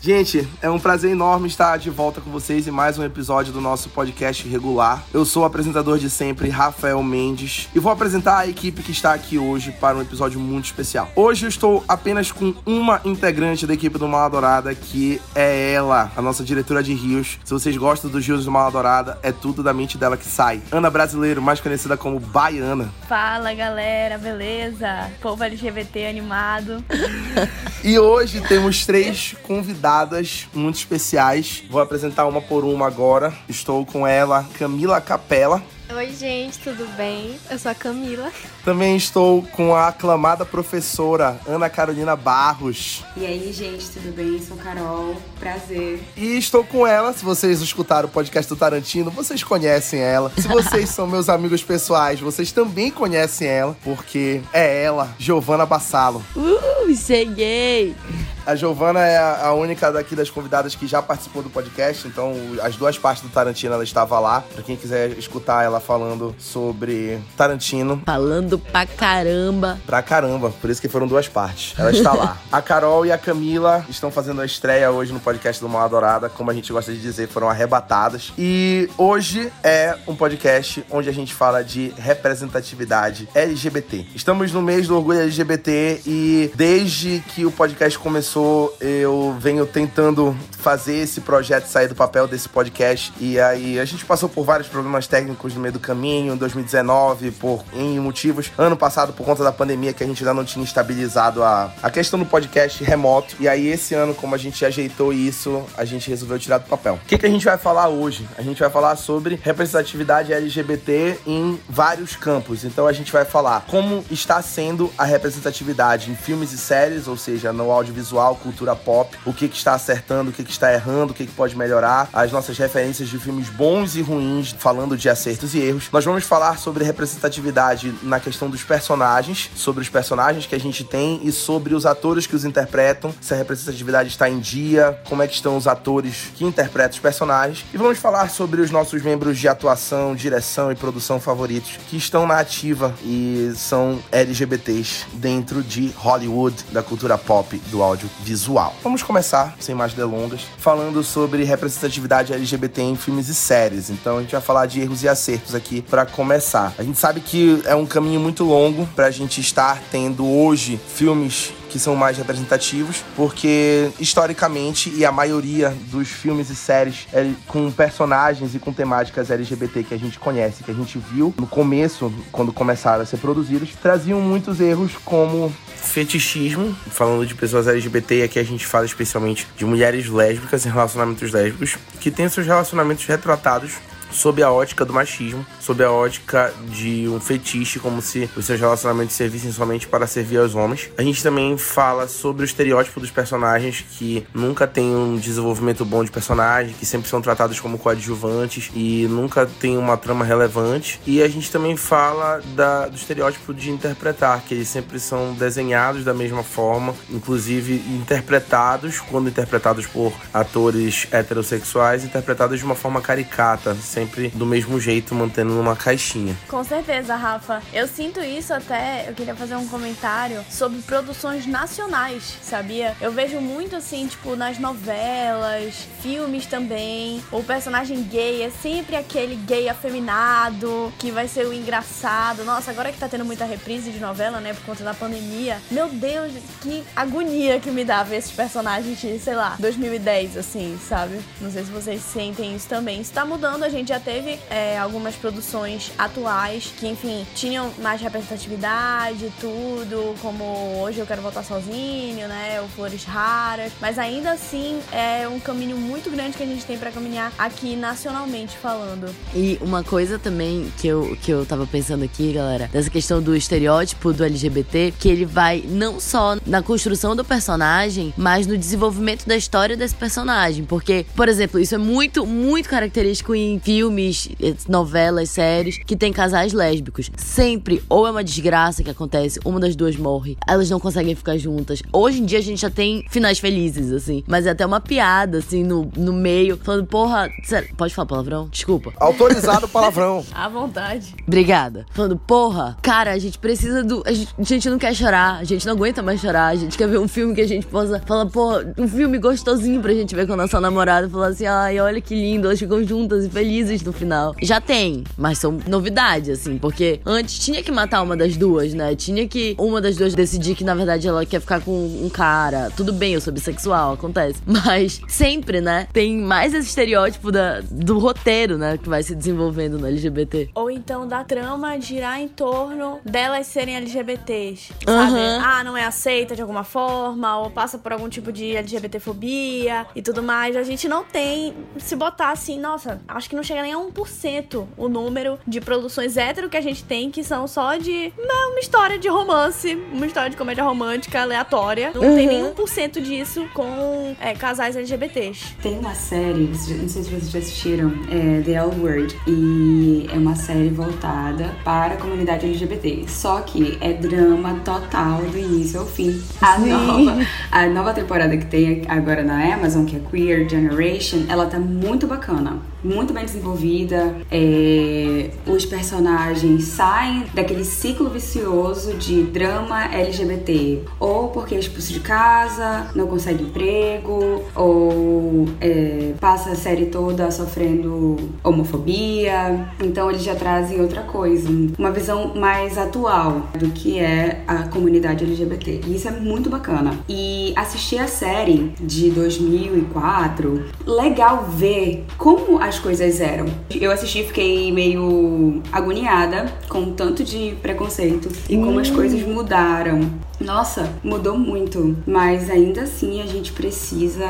Gente, é um prazer enorme estar de volta com vocês em mais um episódio do nosso podcast regular. Eu sou o apresentador de sempre, Rafael Mendes, e vou apresentar a equipe que está aqui hoje para um episódio muito especial. Hoje eu estou apenas com uma integrante da equipe do Mala Dourada, que é ela, a nossa diretora de rios. Se vocês gostam dos rios do Mala Dourada, é tudo da mente dela que sai. Ana Brasileiro, mais conhecida como Baiana. Fala galera, beleza? Povo LGBT animado. e hoje temos três convidados convidadas muito especiais. Vou apresentar uma por uma agora. Estou com ela, Camila Capela. Oi, gente, tudo bem? Eu sou a Camila. Também estou com a aclamada professora Ana Carolina Barros. E aí, gente, tudo bem? Sou Carol, prazer. E estou com ela, se vocês escutaram o podcast do Tarantino, vocês conhecem ela. Se vocês são meus amigos pessoais, vocês também conhecem ela, porque é ela, Giovana Bassalo. Uh, cheguei! A Giovana é a única daqui das convidadas que já participou do podcast, então as duas partes do Tarantino ela estava lá. Pra quem quiser escutar ela falando sobre Tarantino. Falando pra caramba. Pra caramba, por isso que foram duas partes. Ela está lá. a Carol e a Camila estão fazendo a estreia hoje no podcast do Mal Adorada, como a gente gosta de dizer, foram arrebatadas. E hoje é um podcast onde a gente fala de representatividade LGBT. Estamos no mês do orgulho LGBT e desde que o podcast começou começou, eu venho tentando fazer esse projeto sair do papel desse podcast. E aí a gente passou por vários problemas técnicos no meio do caminho, em 2019, por em motivos. Ano passado, por conta da pandemia, que a gente ainda não tinha estabilizado a, a questão do podcast remoto. E aí, esse ano, como a gente ajeitou isso, a gente resolveu tirar do papel. O que, que a gente vai falar hoje? A gente vai falar sobre representatividade LGBT em vários campos. Então a gente vai falar como está sendo a representatividade em filmes e séries, ou seja, no audiovisual cultura pop, o que, que está acertando, o que, que está errando, o que, que pode melhorar, as nossas referências de filmes bons e ruins, falando de acertos e erros. Nós vamos falar sobre representatividade na questão dos personagens, sobre os personagens que a gente tem e sobre os atores que os interpretam, se a representatividade está em dia, como é que estão os atores que interpretam os personagens. E vamos falar sobre os nossos membros de atuação, direção e produção favoritos que estão na ativa e são LGBTs dentro de Hollywood, da cultura pop, do áudio visual. Vamos começar, sem mais delongas, falando sobre representatividade LGBT em filmes e séries. Então a gente vai falar de erros e acertos aqui para começar. A gente sabe que é um caminho muito longo para a gente estar tendo hoje filmes que são mais representativos, porque historicamente e a maioria dos filmes e séries é, com personagens e com temáticas LGBT que a gente conhece, que a gente viu no começo, quando começaram a ser produzidos, traziam muitos erros como fetichismo, falando de pessoas LGBT, e aqui a gente fala especialmente de mulheres lésbicas em relacionamentos lésbicos, que têm seus relacionamentos retratados sob a ótica do machismo, sob a ótica de um fetiche, como se os seus relacionamentos servissem somente para servir aos homens. A gente também fala sobre o estereótipo dos personagens que nunca tem um desenvolvimento bom de personagem, que sempre são tratados como coadjuvantes e nunca tem uma trama relevante. E a gente também fala da, do estereótipo de interpretar, que eles sempre são desenhados da mesma forma, inclusive interpretados, quando interpretados por atores heterossexuais, interpretados de uma forma caricata, sempre do mesmo jeito, mantendo numa caixinha. Com certeza, Rafa. Eu sinto isso até. Eu queria fazer um comentário sobre produções nacionais, sabia? Eu vejo muito assim, tipo, nas novelas, filmes também. O personagem gay é sempre aquele gay afeminado, que vai ser o engraçado. Nossa, agora que tá tendo muita reprise de novela, né, por conta da pandemia. Meu Deus, que agonia que me dá ver esses personagens de, sei lá, 2010, assim, sabe? Não sei se vocês sentem isso também. Isso tá mudando, a gente já teve é, algumas produções atuais que, enfim, tinham mais representatividade, tudo, como Hoje Eu Quero Voltar Sozinho, né? O Flores Raras. Mas ainda assim é um caminho muito grande que a gente tem para caminhar aqui nacionalmente falando. E uma coisa também que eu, que eu tava pensando aqui, galera, dessa questão do estereótipo do LGBT, que ele vai não só na construção do personagem, mas no desenvolvimento da história desse personagem. Porque, por exemplo, isso é muito, muito característico em filmes filmes, eh, novelas, séries que tem casais lésbicos. Sempre, ou é uma desgraça que acontece, uma das duas morre, elas não conseguem ficar juntas. Hoje em dia a gente já tem finais felizes, assim. Mas é até uma piada, assim, no, no meio, falando, porra. Sério, pode falar palavrão? Desculpa. Autorizado palavrão. À vontade. Obrigada. Falando, porra, cara, a gente precisa do. A gente, a gente não quer chorar, a gente não aguenta mais chorar, a gente quer ver um filme que a gente possa. Falar, porra, um filme gostosinho pra gente ver com a nossa namorada. Falar assim, ai, olha que lindo, elas ficam juntas e felizes no final. Já tem, mas são novidades, assim, porque antes tinha que matar uma das duas, né? Tinha que uma das duas decidir que na verdade ela quer ficar com um cara. Tudo bem, eu sou bissexual, acontece. Mas sempre, né? Tem mais esse estereótipo da, do roteiro, né? Que vai se desenvolvendo no LGBT. Ou então da trama girar em torno delas serem LGBTs. Sabe? Aham. Ah, não é aceita de alguma forma, ou passa por algum tipo de LGBTfobia e tudo mais. A gente não tem. Se botar assim, nossa, acho que não chega nem a 1% o número de produções hétero que a gente tem, que são só de uma, uma história de romance, uma história de comédia romântica aleatória. Não tem nem 1% disso com é, casais LGBTs. Tem uma série, não sei se vocês já assistiram, é The L Word. E é uma série voltada para a comunidade LGBT. Só que é drama total do início ao fim. A nova, a nova temporada que tem agora na Amazon, que é Queer Generation, ela tá muito bacana. Muito bem desenvolvida. É, os personagens saem daquele ciclo vicioso de drama LGBT. Ou porque é expulso de casa, não consegue emprego, ou é, passa a série toda sofrendo homofobia. Então eles já trazem outra coisa, uma visão mais atual do que é a comunidade LGBT. E isso é muito bacana. E assistir a série de 2004, legal ver como as coisas eram. Eu assisti e fiquei meio agoniada com o tanto de preconceito e como as coisas mudaram. Nossa, mudou muito, mas ainda assim a gente precisa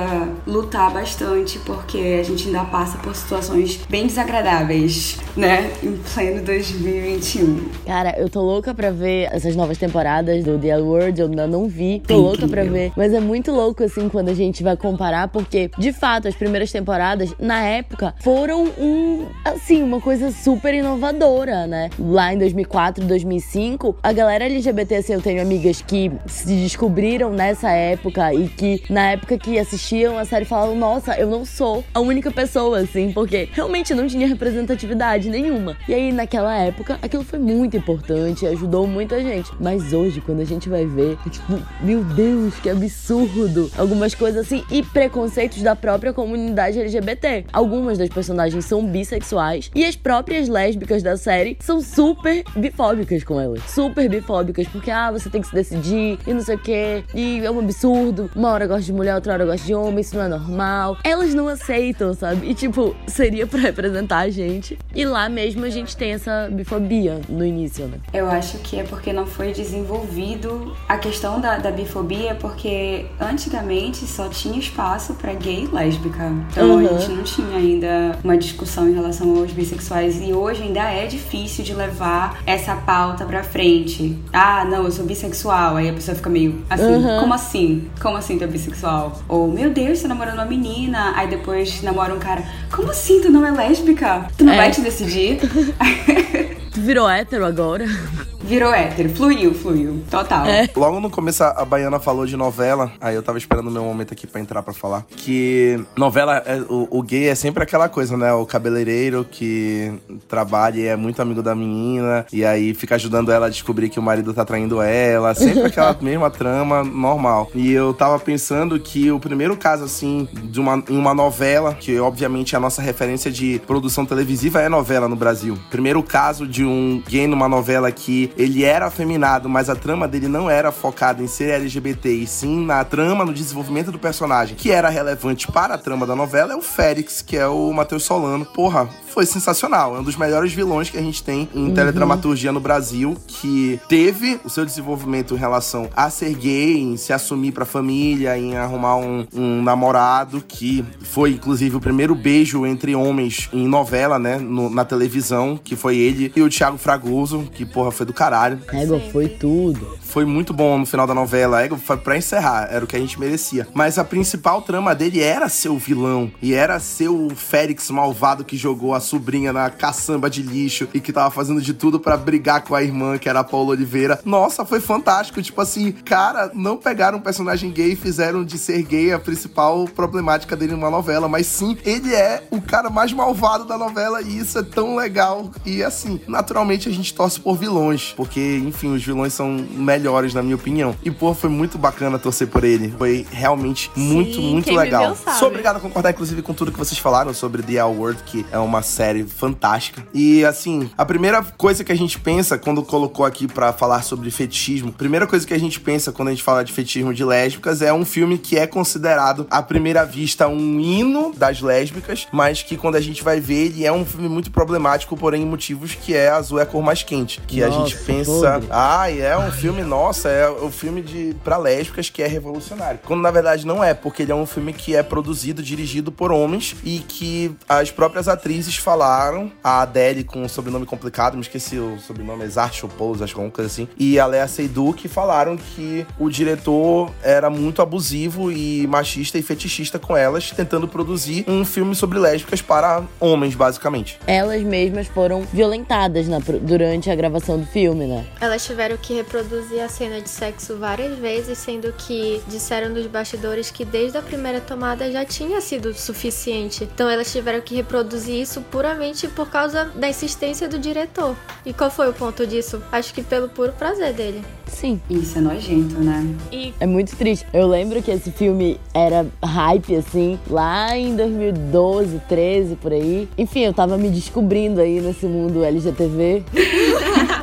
lutar bastante porque a gente ainda passa por situações bem desagradáveis, né? Em pleno 2021. Cara, eu tô louca pra ver essas novas temporadas do The L Word, eu ainda não vi. Tô É louca pra ver. Mas é muito louco, assim, quando a gente vai comparar, porque, de fato, as primeiras temporadas, na época, foram um, assim, uma coisa super inovadora, né? Lá em 2004, 2005, a galera LGBT, assim, eu tenho amigas que se descobriram nessa época e que, na época que assistiam a série, falavam, nossa, eu não sou a única pessoa, assim, porque realmente não tinha representatividade nenhuma. E aí, naquela época, aquilo foi muito importante, ajudou muita gente. Mas hoje, quando a gente vai ver, é tipo, meu Deus, que absurdo! Algumas coisas assim, e preconceitos da própria comunidade LGBT. Algumas das personagens são bissexuais e as próprias lésbicas da série são super bifóbicas com elas. Super bifóbicas, porque, ah, você tem que se decidir e não sei o quê, e é um absurdo. Uma hora gosta de mulher, outra hora gosta de homem, isso não é normal. Elas não aceitam, sabe? E, tipo, seria pra representar a gente. E lá mesmo a gente tem essa bifobia no início, né? Eu acho que é porque não foi desenvolvido a questão da, da bifobia, porque antigamente só tinha espaço pra gay e lésbica. Então Uhum. a gente não tinha ainda uma discussão em relação aos bissexuais. E hoje ainda é difícil de levar essa pauta pra frente. Ah, não, eu sou bissexual. Aí a pessoa fica meio assim, Uhum. como assim? Como assim tu é bissexual? Ou, meu Deus, tô namorando uma menina. Aí depois namora um cara. Como assim tu não é lésbica? Tu não É. vai te decidir? Tu virou hétero agora? Virou hétero, fluiu, fluiu. Total. É. Logo no começo a Baiana falou de novela, aí eu tava esperando o meu momento aqui pra entrar pra falar. Que novela, é- o, o gay é sempre aquela coisa, né? O cabeleireiro que trabalha e é muito amigo da menina, e aí fica ajudando ela a descobrir que o marido tá traindo ela. Sempre aquela mesma trama normal. E eu tava pensando que o primeiro caso, assim, de uma, em uma novela, que obviamente a nossa referência de produção televisiva é novela no Brasil. Primeiro caso de um gay numa novela que ele era afeminado, mas a trama dele não era focada em ser LGBT, e sim na trama, no desenvolvimento do personagem, que era relevante para a trama da novela, é o Félix, que é o Matheus Solano. Porra, foi sensacional. É um dos melhores vilões que a gente tem em teledramaturgia no Brasil, que teve o seu desenvolvimento em relação a ser gay, em se assumir pra família, em arrumar um, um namorado, que foi inclusive o primeiro beijo entre homens em novela, né, no- na televisão, que foi ele e o Thiago Fragoso, que porra foi do caralho. Égua, foi tudo. Foi muito bom no final da novela. Égua, foi pra encerrar, era o que a gente merecia. Mas a principal trama dele era ser o vilão. E era ser o Félix malvado que jogou a sobrinha na caçamba de lixo e que tava fazendo de tudo para brigar com a irmã, que era a Paula Oliveira. Nossa, foi fantástico. Tipo assim, cara, não pegaram um personagem gay e fizeram de ser gay a principal problemática dele numa novela. Mas sim, ele é o cara mais malvado da novela e isso é tão legal. E assim, naturalmente a gente torce por vilões, porque, enfim, os vilões são melhores, na minha opinião. E, pô, foi muito bacana torcer por ele. Foi realmente muito, Sim, muito quem legal. viveu sabe. Sou obrigado a concordar, inclusive, com tudo que vocês falaram sobre The L Word, que é uma série fantástica. E, assim, a primeira coisa que a gente pensa quando colocou aqui pra falar sobre fetichismo, a primeira coisa que a gente pensa quando a gente fala de fetichismo de lésbicas é um filme que é considerado, à primeira vista, um hino das lésbicas, mas que quando a gente vai ver, ele é um filme muito problemático, porém motivos que é Azul é a cor mais quente. Que a Nossa, gente pensa, ah, é um filme, nossa, é o filme de pra lésbicas que é revolucionário. Quando na verdade não é, porque ele é um filme que é produzido, dirigido por homens e que as próprias atrizes falaram, a Adele com um sobrenome complicado, me esqueci o sobrenome, Exart Pose, acho que é alguma coisa assim, e a Lea Seydoux que falaram que o diretor era muito abusivo e machista e fetichista com elas, tentando produzir um filme sobre lésbicas para homens, basicamente. Elas mesmas foram violentadas na durante a gravação do filme, né? Elas tiveram que reproduzir a cena de sexo várias vezes, sendo que disseram nos bastidores que desde a primeira tomada já tinha sido suficiente. Então elas tiveram que reproduzir isso puramente por causa da insistência do diretor. E qual foi o ponto disso? Acho que pelo puro prazer dele. Sim. Isso é nojento, né? E É muito triste. Eu lembro que esse filme era hype, assim, lá em 2012, 13, por aí. Enfim, eu tava me descobrindo aí nesse mundo LGTV.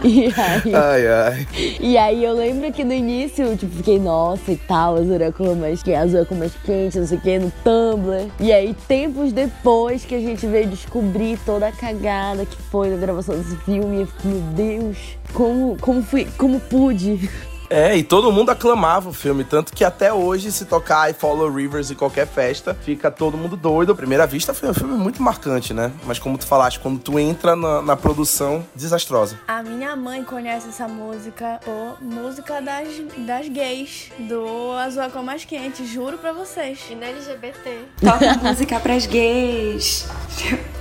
e aí. Ai, ai. E aí eu lembro que no início, tipo, fiquei, nossa e tal, azul é a cor mais que azul é cor mais quente, não sei o que, no Tumblr. E aí, tempos depois que a gente veio descobrir toda a cagada que foi na gravação desse filme, eu fiquei, meu Deus, como, como fui, como pude. É, e todo mundo aclamava o filme, tanto que até hoje, se tocar I Follow Rivers em qualquer festa, fica todo mundo doido. À primeira vista, foi um filme muito marcante, né? Mas como tu falaste, quando tu entra na, na produção, desastrosa. a minha mãe conhece essa música por música das, das gays, do Azul é a Cor Mais Quente, juro pra vocês. E na LGBT. Toca música pras gays.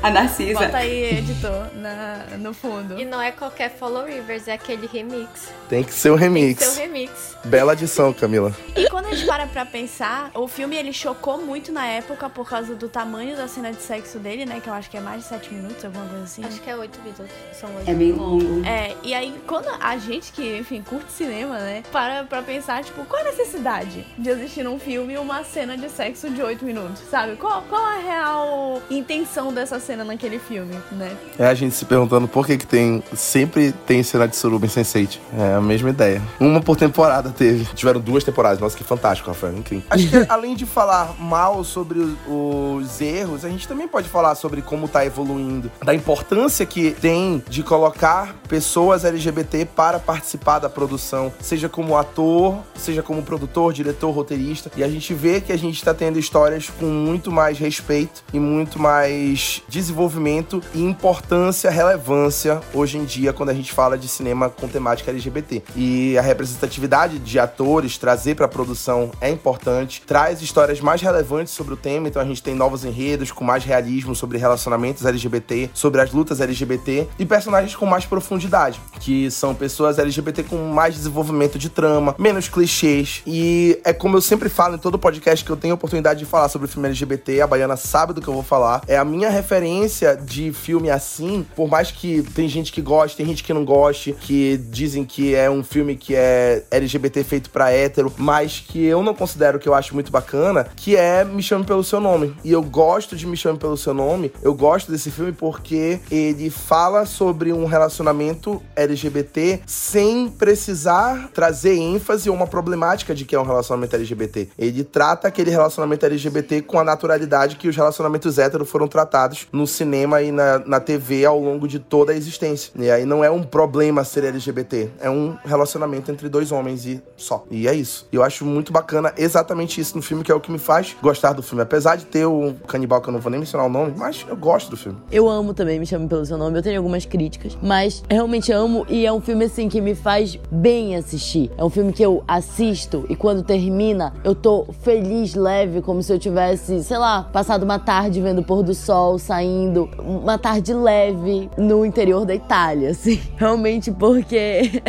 A Narcisa. Bota aí, editor, na, no fundo. E não é qualquer Follow Rivers, é aquele remix. Tem que ser um Tem remix. um. Bela adição, Camila. E quando a gente para pra pensar, o filme ele chocou muito na época por causa do tamanho da cena de sexo dele, né? Que eu acho que é mais de 7 minutos, alguma coisa assim. Acho que é 8 minutos. São 8. É bem longo. É, e aí quando a gente que, enfim, curte cinema, né, para pra pensar, tipo, qual a necessidade de existir num filme uma cena de sexo de 8 minutos, sabe? Qual, qual a real intenção dessa cena naquele filme, né? É a gente se perguntando por que que tem... Sempre tem cena de suruba em Sense8. É a mesma ideia. Uma por temporada teve. Tiveram duas temporadas. Nossa, que fantástico, Rafael. Incrível. Acho que além de falar mal sobre os erros, a gente também pode falar sobre como tá evoluindo. Da importância que tem de colocar pessoas LGBT para participar da produção. Seja como ator, seja como produtor, diretor, roteirista. E a gente vê que a gente tá tendo histórias com muito mais respeito e muito mais desenvolvimento e importância, relevância hoje em dia quando a gente fala de cinema com temática LGBT. E a representatividade de atores trazer para a produção é importante, traz histórias mais relevantes sobre o tema, então a gente tem novos enredos com mais realismo sobre relacionamentos LGBT, sobre as lutas LGBT e personagens com mais profundidade, que são pessoas LGBT com mais desenvolvimento de trama, menos clichês. E é como eu sempre falo em todo podcast que eu tenho oportunidade de falar sobre filme LGBT, a Baiana sabe do que eu vou falar. É a minha referência de filme assim, por mais que tem gente que goste, tem gente que não goste, que dizem que é um filme que é LGBT feito pra hétero, mas que eu não considero que eu acho muito bacana, que é Me Chame Pelo Seu Nome. E eu gosto de Me Chame Pelo Seu Nome, eu gosto desse filme porque ele fala sobre um relacionamento LGBT sem precisar trazer ênfase ou uma problemática de que é um relacionamento LGBT. Ele trata aquele relacionamento LGBT com a naturalidade que os relacionamentos héteros foram tratados no cinema e na, na TV ao longo de toda a existência. E aí não é um problema ser LGBT, é um relacionamento entre dois homens e só. E é isso. E eu acho muito bacana exatamente isso no filme, que é o que me faz gostar do filme. Apesar de ter o canibal, que eu não vou nem mencionar o nome, mas eu gosto do filme. Eu amo também, me chame pelo seu nome. Eu tenho algumas críticas, mas realmente amo e é um filme assim que me faz bem assistir. É um filme que eu assisto e quando termina, eu tô feliz, leve, como se eu tivesse, sei lá, passado uma tarde vendo o pôr do sol saindo, uma tarde leve no interior da Itália, assim. Realmente porque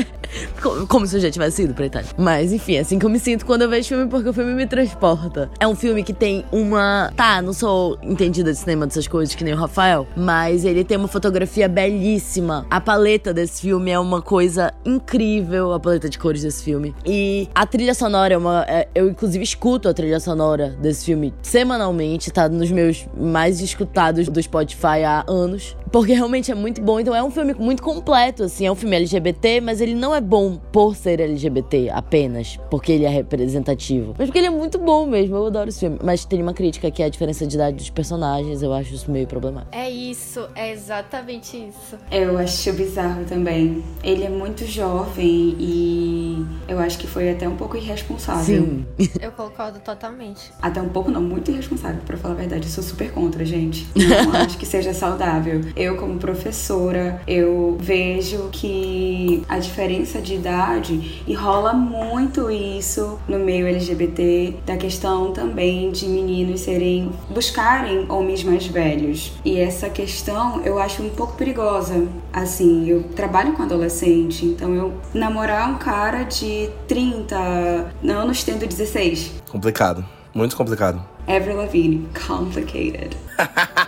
como se eu já tivesse ido pra Itália. Mas enfim, é assim que eu me sinto quando eu vejo filme, porque o filme me transporta. É um filme que tem uma. Tá, não sou entendida de cinema dessas coisas que nem o Rafael, mas ele tem uma fotografia belíssima. A paleta desse filme é uma coisa incrível, a paleta de cores desse filme. E a trilha sonora é uma. É, eu, inclusive, escuto a trilha sonora desse filme semanalmente, tá nos meus mais escutados do Spotify há anos. Porque realmente é muito bom. Então é um filme muito completo, assim. É um filme LGBT, mas ele não é bom por ser LGBT apenas, porque ele é representativo. Mas porque ele é muito bom mesmo. Eu adoro esse filme. Mas tem uma crítica que é a diferença de idade dos personagens. Eu acho isso meio problemático. É isso, é exatamente isso. Eu acho bizarro também. Ele é muito jovem e eu acho que foi até um pouco irresponsável. Sim. Eu concordo totalmente. Até um pouco, não, muito irresponsável, para falar a verdade. Eu sou super contra, gente. Não acho que seja saudável. Eu, como professora, eu vejo que a diferença de idade e rola muito isso no meio LGBT, da questão também de meninos serem buscarem homens mais velhos. E essa questão eu acho um pouco perigosa. Assim, eu trabalho com adolescente, então eu namorar um cara de 30 anos tendo 16. Complicado. Muito complicado. Avril Lavigne, complicated.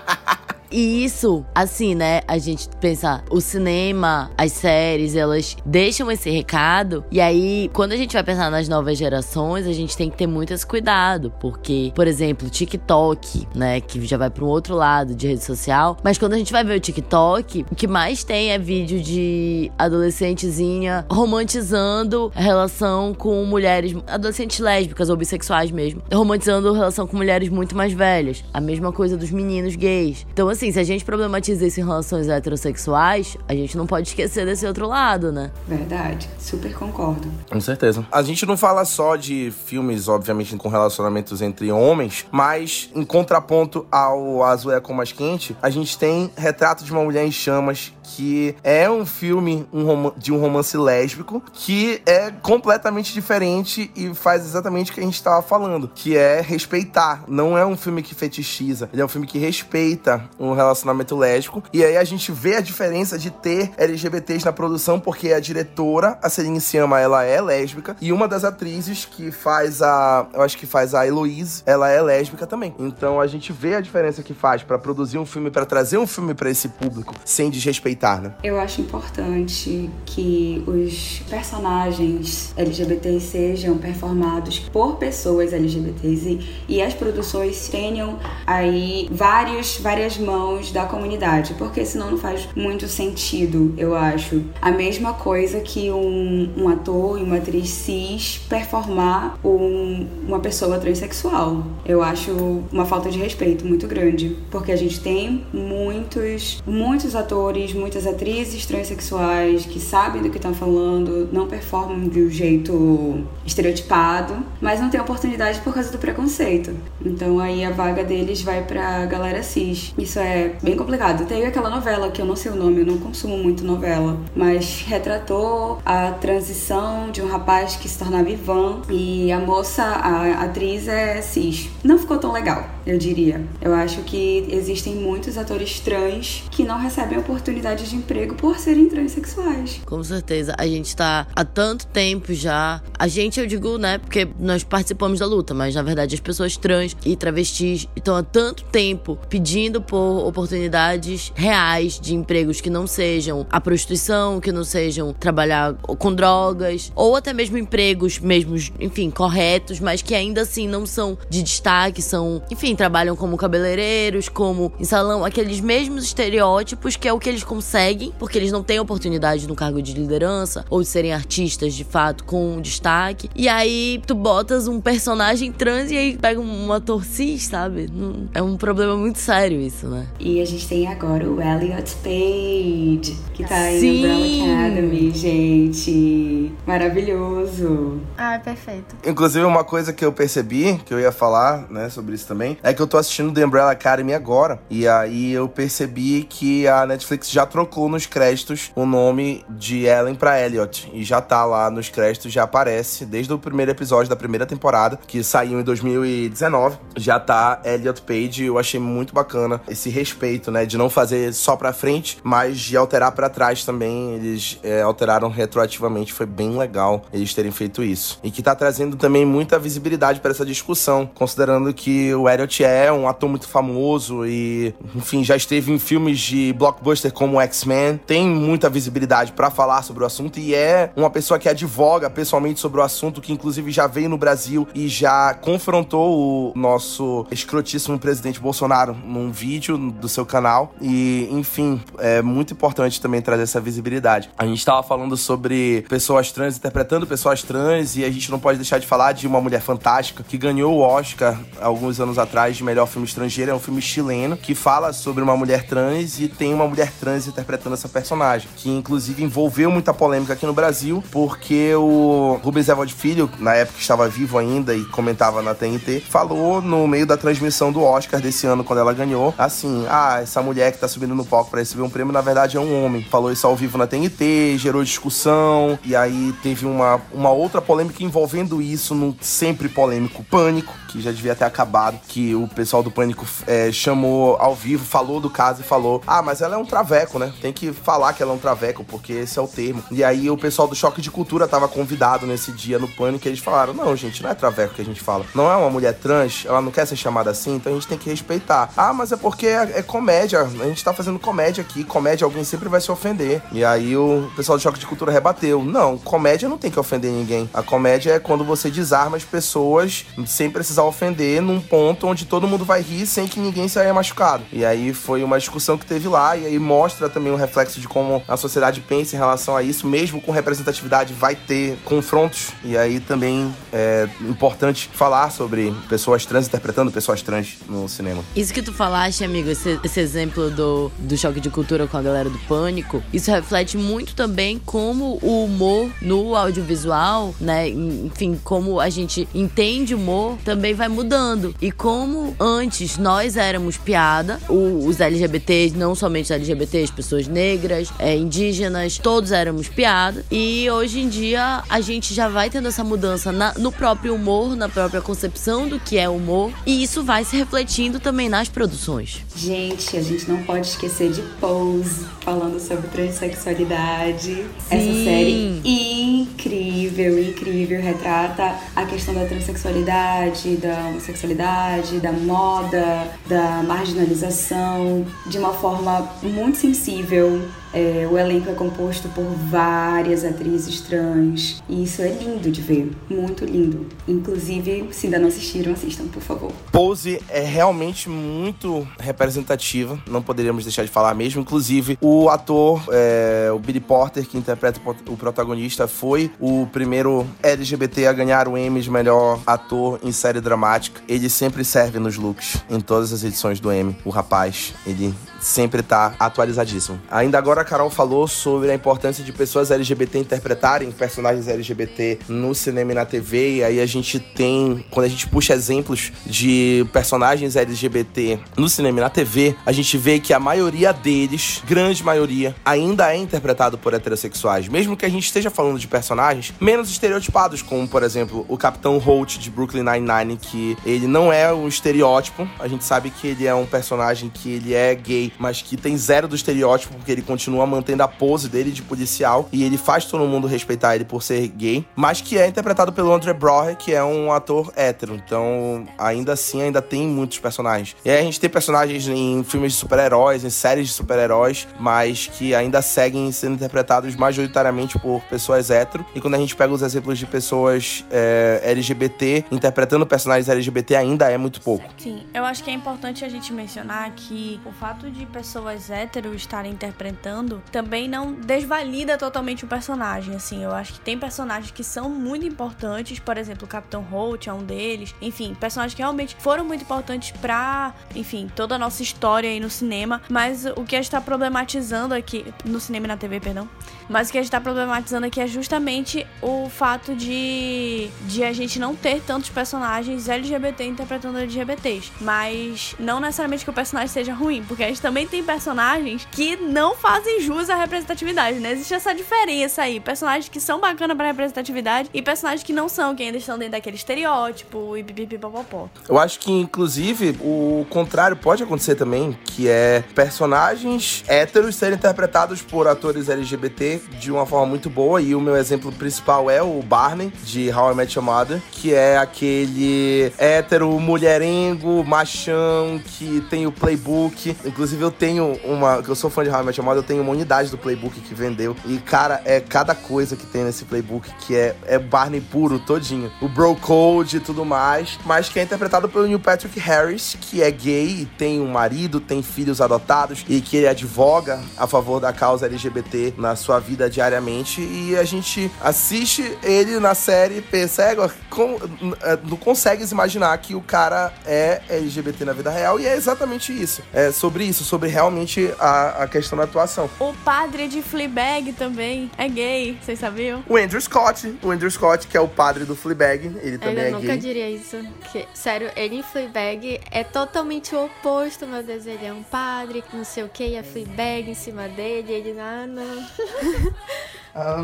E isso, assim, né? A gente pensa, o cinema, as séries, elas deixam esse recado. E aí, quando a gente vai pensar nas novas gerações, a gente tem que ter muito esse cuidado. Porque, por exemplo, TikTok, né? Que já vai para um outro lado de rede social. Mas quando a gente vai ver o TikTok, o que mais tem é vídeo de adolescentezinha romantizando a relação com mulheres, adolescentes lésbicas ou bissexuais mesmo. Romantizando a relação com mulheres muito mais velhas. A mesma coisa dos meninos gays. Então, assim, se a gente problematiza isso em relações heterossexuais, a gente não pode esquecer desse outro lado, né? Verdade, super concordo. Com certeza. A gente não fala só de filmes, obviamente, com relacionamentos entre homens, mas em contraponto ao Azul é com mais quente, a gente tem Retrato de uma Mulher em Chamas, que é um filme um de um romance lésbico que é completamente diferente e faz exatamente o que a gente estava falando, que é respeitar. Não é um filme que fetichiza, ele é um filme que respeita um relacionamento lésbico. E aí a gente vê a diferença de ter LGBTs na produção, porque a diretora, a Celine Sciamma, ela é lésbica, e uma das atrizes que faz a, eu acho que faz a Heloise, ela é lésbica também. Então a gente vê a diferença que faz para produzir um filme, para trazer um filme para esse público, sem desrespeitar, né? Eu acho importante que os personagens LGBTs sejam performados por pessoas LGBTs e, e as produções tenham aí vários, várias mãos da comunidade, porque senão não faz muito sentido, eu acho. A mesma coisa que um, um ator e uma atriz cis performar um, uma pessoa transexual. Eu acho uma falta de respeito muito grande, porque a gente tem muitos, muitos atores, muitas atrizes transexuais que sabem do que estão falando, não performam de um jeito estereotipado, mas não tem oportunidade por causa do preconceito. Então aí a vaga deles vai pra galera cis. Isso é bem complicado. Tem aquela novela que eu não sei o nome, eu não consumo muito novela, mas retratou a transição de um rapaz que se tornava Ivan e a moça, a atriz é cis. Não ficou tão legal, eu diria. Eu acho que existem muitos atores trans que não recebem oportunidades de emprego por serem transexuais. Com certeza. A gente tá há tanto tempo já. A gente, eu digo, né, porque nós participamos da luta, mas na verdade as pessoas trans e travestis estão há tanto tempo pedindo por oportunidades reais de empregos que não sejam a prostituição, que não sejam trabalhar com drogas, ou até mesmo empregos mesmo, enfim, corretos, mas que ainda assim não são de destaque, são, enfim, trabalham como cabeleireiros, como em salão, aqueles mesmos estereótipos que é o que eles conseguem, porque eles não têm oportunidade no cargo de liderança ou de serem artistas de fato com destaque. E aí tu botas um personagem trans e aí pega um ator cis, sabe? É um problema muito sério isso, né? E a gente tem agora o Elliot Page, que tá Sim. em Umbrella Academy, gente. Maravilhoso. Ah, perfeito. Inclusive, uma coisa que eu percebi, que eu ia falar, né, sobre isso também, é que eu tô assistindo The Umbrella Academy agora. E aí eu percebi que a Netflix já trocou nos créditos o nome de Ellen pra Elliot. E já tá lá nos créditos, já aparece, desde o primeiro episódio da primeira temporada, que saiu em 2019, já tá Elliot Page. Eu achei muito bacana esse respeito, né, de não fazer só pra frente, mas de alterar para trás também. Eles é, alteraram retroativamente, foi bem legal eles terem feito isso. E que tá trazendo também muita visibilidade para essa discussão, considerando que o Elliot é um ator muito famoso e, enfim, já esteve em filmes de blockbuster como X-Men, tem muita visibilidade para falar sobre o assunto e é uma pessoa que advoga pessoalmente sobre o assunto, que inclusive já veio no Brasil e já confrontou o nosso escrotíssimo presidente Bolsonaro num vídeo do seu canal. E, enfim, é muito importante também trazer essa visibilidade. A gente tava falando sobre pessoas trans interpretando pessoas trans e a gente não pode deixar de falar de uma mulher fantástica que ganhou o Oscar alguns anos atrás de melhor filme estrangeiro. É um filme chileno que fala sobre uma mulher trans e tem uma mulher trans interpretando essa personagem, que inclusive envolveu muita polêmica aqui no Brasil, porque o Rubens Evald Filho, na época estava vivo ainda e comentava na TNT, falou no meio da transmissão do Oscar desse ano, quando ela ganhou, assim: ah, essa mulher que tá subindo no palco para receber um prêmio, na verdade é um homem. Falou isso ao vivo na TNT, gerou discussão, e aí teve uma, uma outra polêmica envolvendo isso num sempre polêmico Pânico, que já devia ter acabado, que o pessoal do Pânico é, chamou ao vivo, falou do caso e falou: ah, mas ela é um traveco, né? Tem que falar que ela é um traveco, porque esse é o termo. E aí o pessoal do Choque de Cultura tava convidado nesse dia no Pânico e eles falaram: não, gente, não é traveco que a gente fala. Não é uma mulher trans, ela não quer ser chamada assim, então a gente tem que respeitar. Ah, mas é porque é, é comédia, a gente tá fazendo comédia aqui, comédia alguém sempre vai se ofender. E aí o pessoal do Choque de Cultura rebateu: não, comédia não tem que ofender ninguém. A comédia é quando você desarma as pessoas sem precisar ofender num ponto onde todo mundo vai rir sem que ninguém saia machucado. E aí foi uma discussão que teve lá, e aí mostra também um reflexo de como a sociedade pensa em relação a isso, mesmo com representatividade vai ter confrontos. E aí também é importante falar sobre pessoas trans interpretando pessoas trans no cinema. Isso que tu falaste, amigo, esse, esse exemplo do, do choque de cultura com a galera do pânico, isso reflete muito também como o humor no audiovisual, né? Enfim, como a gente entende humor também vai mudando. E como antes nós éramos piada, os LGBTs, não somente os LGBTs, pessoas negras, é, indígenas, todos éramos piada. E hoje em dia a gente já vai tendo essa mudança na, no próprio humor, na própria concepção do que é humor. E isso vai se refletindo também nas produções. Gente, a gente não pode esquecer de Pose, falando sobre transexualidade. Sim. Essa série incrível, incrível, retrata a questão da transexualidade, da homossexualidade, da moda, da marginalização, de uma forma muito sensível, é, o elenco é composto por várias atrizes trans e isso é lindo de ver, muito lindo. Inclusive, se ainda não assistiram, assistam, por favor. Pose é realmente muito representativa, não poderíamos deixar de falar mesmo. Inclusive, o ator, é, o Billy Porter, que interpreta o protagonista, foi o primeiro LGBT a ganhar o Emmy de melhor ator em série dramática. Ele sempre serve nos looks em todas as edições do Emmy. O rapaz, ele sempre tá atualizadíssimo. Ainda agora a Carol falou sobre a importância de pessoas LGBT interpretarem personagens LGBT no cinema e na TV, e aí a gente tem, quando a gente puxa exemplos de personagens LGBT no cinema e na TV, a gente vê que a maioria deles, grande maioria, ainda é interpretado por heterossexuais, mesmo que a gente esteja falando de personagens menos estereotipados, como por exemplo o Capitão Holt de Brooklyn Nine-Nine, que ele não é um estereótipo, a gente sabe que ele é um personagem que ele é gay, mas que tem zero do estereótipo, porque ele continua mantendo a pose dele de policial e ele faz todo mundo respeitar ele por ser gay, mas que é interpretado pelo Andre Broher, que é um ator hétero. Então, ainda assim, ainda tem muitos personagens. E aí a gente tem personagens em filmes de super-heróis, em séries de super-heróis, mas que ainda seguem sendo interpretados majoritariamente por pessoas hétero. E quando a gente pega os exemplos de pessoas é, LGBT interpretando personagens LGBT, ainda é muito pouco. Sim, eu acho que é importante a gente mencionar que o fato de de pessoas héteros estarem interpretando também não desvalida totalmente o personagem, assim. Eu acho que tem personagens que são muito importantes, por exemplo, o Capitão Holt é um deles. Enfim, personagens que realmente foram muito importantes pra, enfim, toda a nossa história aí no cinema. Mas o que a gente tá problematizando aqui, no cinema e na TV, perdão. Mas o que a gente tá problematizando aqui é justamente o fato de, de a gente não ter tantos personagens LGBT interpretando LGBTs. Mas não necessariamente que o personagem seja ruim, porque a gente também tem personagens que não fazem jus à representatividade, né? Existe essa diferença aí. Personagens que são bacanas pra representatividade e personagens que não são, que ainda estão dentro daquele estereótipo e pipipipopopó. Eu acho que, inclusive, o contrário pode acontecer também, que é personagens héteros serem interpretados por atores LGBT de uma forma muito boa. E o meu exemplo principal é o Barney, de How I Met Your Mother, que é aquele hétero mulherengo, machão, que tem o playbook. Inclusive, eu tenho uma. Eu sou fã de How I Met Your Mother, eu tenho uma unidade do playbook que vendeu. E, cara, é cada coisa que tem nesse playbook que é, é Barney puro, todinho. O Bro Code e tudo mais. Mas que é interpretado pelo Neil Patrick Harris, que é gay e tem um marido, tem filhos adotados e que ele advoga a favor da causa LGBT na sua vida diariamente. E a gente assiste ele na série pensa, é, com, é, não consegues imaginar que o cara é LGBT na vida real. E é exatamente isso. É sobre isso, sobre realmente a, a questão da atuação. O padre de Fleabag também é gay, vocês sabiam? O Andrew Scott, o Andrew Scott, que é o padre do Fleabag, ele também eu é nunca gay. diria isso. Que, sério, ele em Fleabag é totalmente o oposto, meu Deus. Ele é um padre, não sei o que, e a Fleabag em cima dele, ele, ah, não. Ah.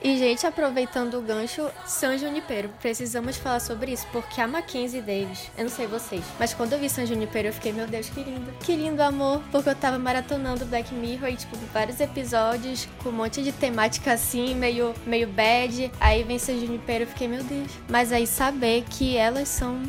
E, gente, aproveitando o gancho, San Junipero, precisamos falar sobre isso, porque a Mackenzie Davis, eu não sei vocês, mas quando eu vi San Junipero, eu fiquei, meu Deus, que lindo. Que lindo amor, porque eu tava maratonando Black Mirror e, tipo, vários episódios com um monte de temática assim, meio, meio bad. Aí vem San Junipero, eu fiquei, meu Deus. Mas aí saber que elas são.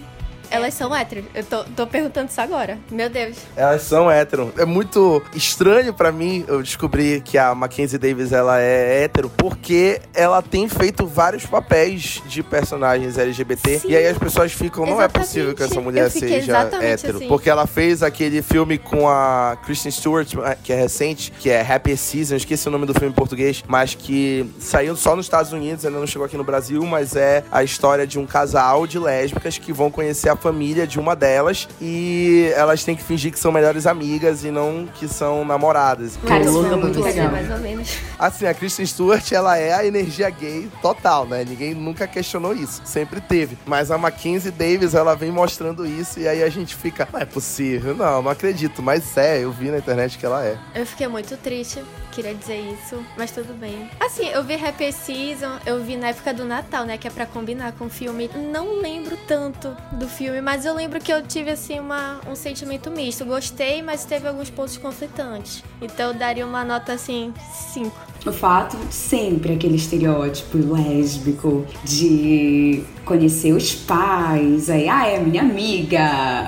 Elas são héteros. Eu tô, tô perguntando isso agora. Meu Deus. Elas são hétero. É muito estranho pra mim eu descobrir que a Mackenzie Davis ela é hétero, porque ela tem feito vários papéis de personagens LGBT. Sim. E aí as pessoas ficam, não é Exatamente. possível que essa mulher seja hétero. assim. Porque ela fez aquele filme com a Kristen Stewart, que é recente, que é Happy Season, esqueci o nome do filme em português, mas que saiu só nos Estados Unidos, ainda não chegou aqui no Brasil, mas é a história de um casal de lésbicas que vão conhecer a família de uma delas e elas têm que fingir que são melhores amigas e não que são namoradas. Cara, isso foi muito legal. Mais ou menos. Assim, a Kristen Stewart, ela é a energia gay total, né? Ninguém nunca questionou isso. Sempre teve. Mas a Mackenzie Davis, ela vem mostrando isso e aí a gente fica, não é possível. Não, não acredito. Mas é, eu vi na internet que ela é. Eu fiquei muito triste, queria dizer isso, mas tudo bem. Assim, eu vi Happy Season, eu vi na época do Natal, né, que é pra combinar com o filme. Não lembro tanto do filme, mas eu lembro que eu tive, assim, uma, um sentimento misto. Gostei, mas teve alguns pontos conflitantes. Então eu daria uma nota, assim, 5. O fato de sempre aquele estereótipo lésbico de conhecer os pais, aí, ah, é minha amiga.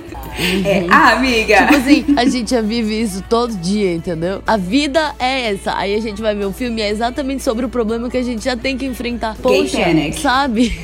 é, ah, amiga. Tipo assim, a gente já vive isso todo dia, entendeu? A vida é essa. Aí a gente vai ver um filme é exatamente sobre o problema que a gente já tem que enfrentar. Poxa, sabe?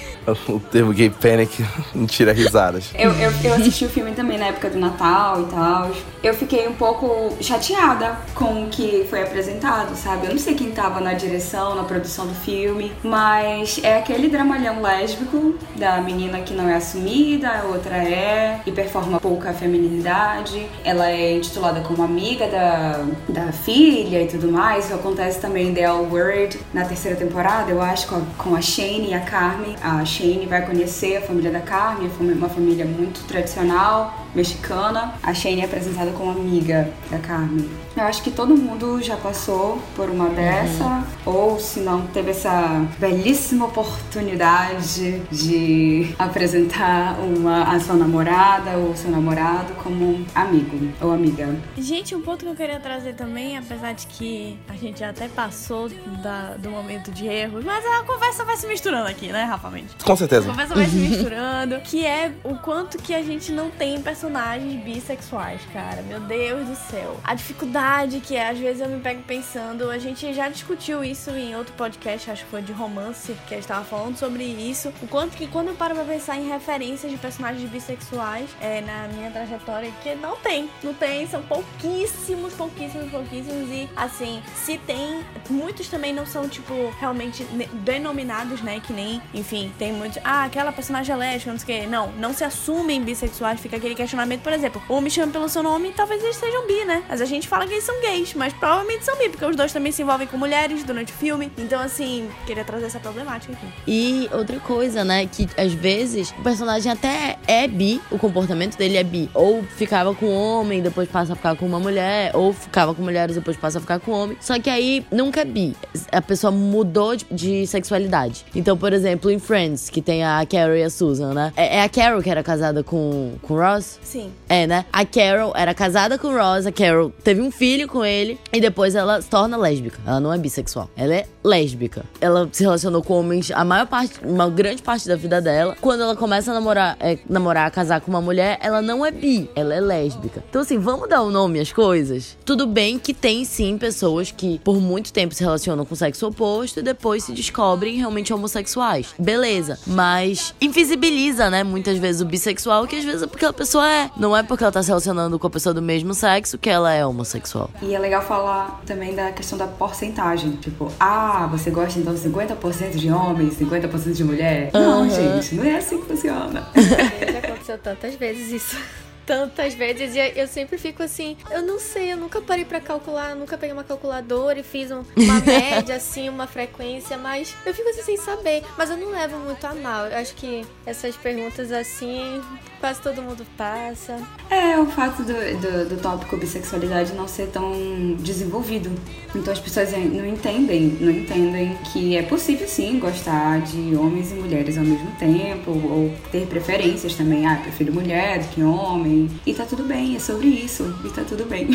O termo gay panic me tira risadas. Eu, eu, eu assisti o filme também na época do Natal e tal. Eu fiquei um pouco chateada com o que foi apresentado, sabe? Eu não sei quem tava na direção, na produção do filme, mas é aquele dramalhão lésbico da menina que não é assumida, a outra é, e performa pouca feminilidade. Ela é intitulada como amiga da, da filha e tudo mais. Isso acontece também em The L Word na terceira temporada, eu acho, com a, com a Shane e a Carmen. A Shane vai conhecer a família da Carmen, uma família muito tradicional, mexicana. A Shane é apresentada como amiga da Carmen. Eu acho que todo mundo já passou por uma dessa, ou se não teve essa belíssima oportunidade de apresentar uma, a sua namorada ou seu namorado como amigo ou amiga. Gente, um ponto que eu queria trazer também, apesar de que a gente já até passou da- do momento de erros, mas a conversa vai se misturando aqui, né, Rafa Mendes? Com A certeza. conversa vai se misturando, que é o quanto que a gente não tem personagens personagens bissexuais, cara. Meu Deus do céu. A dificuldade que é, às vezes eu me pego pensando, a gente já discutiu isso em outro podcast, acho que foi de romance, que a gente tava falando sobre isso. O quanto que quando eu paro pra pensar em referências de personagens bissexuais é, na minha trajetória, que não tem. Não tem, são pouquíssimos, pouquíssimos, pouquíssimos. E assim, se tem, muitos também não são, tipo, realmente denominados, né? Que nem, enfim, tem muitos. Ah, aquela personagem é lésbica, não sei o quê. Não, não se assumem bissexuais, fica aquele questionamento, por exemplo, ou me chama pelo seu nome, talvez eles sejam bi, né? Mas a gente fala que eles são gays, mas provavelmente são bi, porque os dois também se envolvem com mulheres durante o filme. Então, assim, queria trazer essa problemática aqui. E outra coisa, né? Que às vezes o personagem até é bi, o comportamento dele é bi. Ou ficava com homem, depois passa a ficar com uma mulher, ou ficava com mulheres, depois passa a ficar com homem. Só que aí nunca é bi. A pessoa mudou de, de sexualidade. Então, por exemplo, em Friends, que tem a Carol e a Susan, né? É, é a Carol que era casada com, com o Ross? Sim. É, né? A Carol era casada com o Ross, a Carol teve um filho com ele e depois ela se torna lésbica. Ela não é bissexual, ela é lésbica. Ela se relacionou com homens a maior parte, uma grande parte da vida dela. Quando ela começa a namorar, é, namorar, casar com uma mulher, ela não é bi, ela é lésbica. Então assim, vamos dar o um nome às coisas? Tudo bem que tem sim pessoas que por muito tempo se relacionam com o sexo oposto e depois se descobrem realmente homossexuais. Beleza, mas invisibiliza, né, muitas vezes o bissexual, que às vezes é porque a pessoa é. Não é porque ela tá se relacionando com a pessoa do mesmo sexo que ela é homossexual. E é legal falar também da questão da porcentagem. Tipo, ah, você gosta então 50% de homens, 50% de mulher? Uhum. Não, gente, não é assim que funciona. Já aconteceu tantas vezes isso tantas vezes e eu sempre fico assim, eu não sei, eu nunca parei para calcular, nunca peguei uma calculadora e fiz um, uma média assim, uma frequência, mas eu fico assim sem saber, mas eu não levo muito a mal. Eu acho que essas perguntas assim, quase todo mundo passa. É, o fato do, do, do tópico bissexualidade não ser tão desenvolvido. Então as pessoas não entendem, não entendem que é possível sim gostar de homens e mulheres ao mesmo tempo, ou ter preferências também. Ah, prefiro mulher do que homem e tá tudo bem, é sobre isso. E tá tudo bem.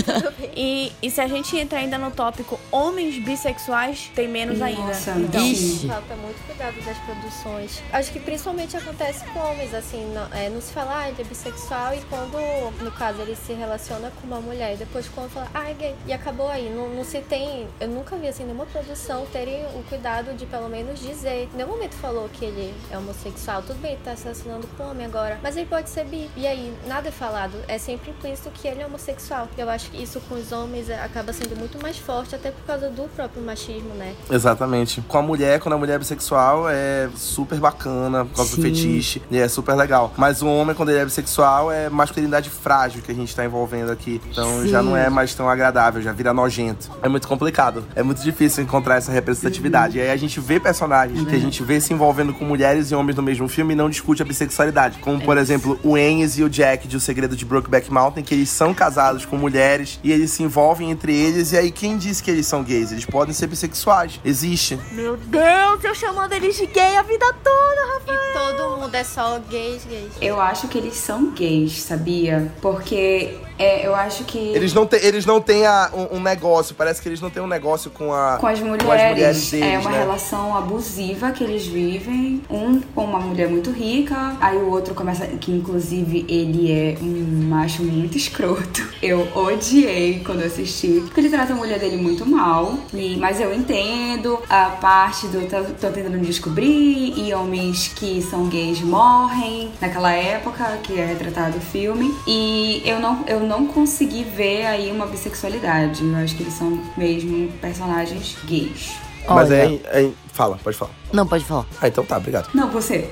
e, e se a gente entrar ainda no tópico homens bissexuais, tem menos Nossa, ainda. Então, Ixi. falta muito cuidado das produções. Acho que principalmente acontece com homens, assim, não, é, não se fala, ah, ele é bissexual, e quando, no caso, ele se relaciona com uma mulher, e depois quando fala, ah, é gay, e acabou aí. Não, não se tem, eu nunca vi, assim, nenhuma produção terem o cuidado de, pelo menos, dizer. Em nenhum momento falou que ele é homossexual. Tudo bem, ele tá se relacionando com homem agora, mas ele pode ser bi. E aí, nada é falado, é sempre implícito que ele é homossexual. Eu acho que isso com os homens acaba sendo muito mais forte, até por causa do próprio machismo, né? Exatamente. Com a mulher, quando a mulher é bissexual, é super bacana, por causa Sim. do fetiche, e é super legal. Mas o homem, quando ele é bissexual, é masculinidade frágil que a gente tá envolvendo aqui. Então Sim. já não é mais tão agradável, já vira nojento. É muito complicado. É muito difícil encontrar essa representatividade. Uhum. E aí a gente vê personagens uhum. que a gente vê se envolvendo com mulheres e homens no mesmo filme e não discute a bissexualidade. Como, por é exemplo, o Ennis e o Jack de O Segredo de Brokeback Mountain, que eles são casados com mulheres e eles se envolvem entre eles. E aí, quem disse que eles são gays? Eles podem ser bissexuais. Existe. Meu Deus, eu chamando eles de gay a vida toda, Rafael. E todo mundo é só gays, gays. Eu acho que eles são gays, sabia? Porque é, eu acho que. Eles não, te, eles não têm a, um, um, negócio, parece que eles não têm um negócio com, a, com as mulheres. Com as mulheres deles, é uma né? relação abusiva que eles vivem. Um com uma mulher muito rica, aí o outro começa. Que inclusive ele é um macho muito escroto. Eu odiei quando assisti. Porque ele trata a mulher dele muito mal. E, mas eu entendo a parte do. Tô, tô tentando descobrir. E homens que são gays morrem naquela época que é retratado o filme. E eu não. Eu não consegui ver aí uma bissexualidade. Eu acho que eles são mesmo personagens gays. Mas é, é, Fala, pode falar. Não, pode falar. Ah, então tá, obrigado. Não, você.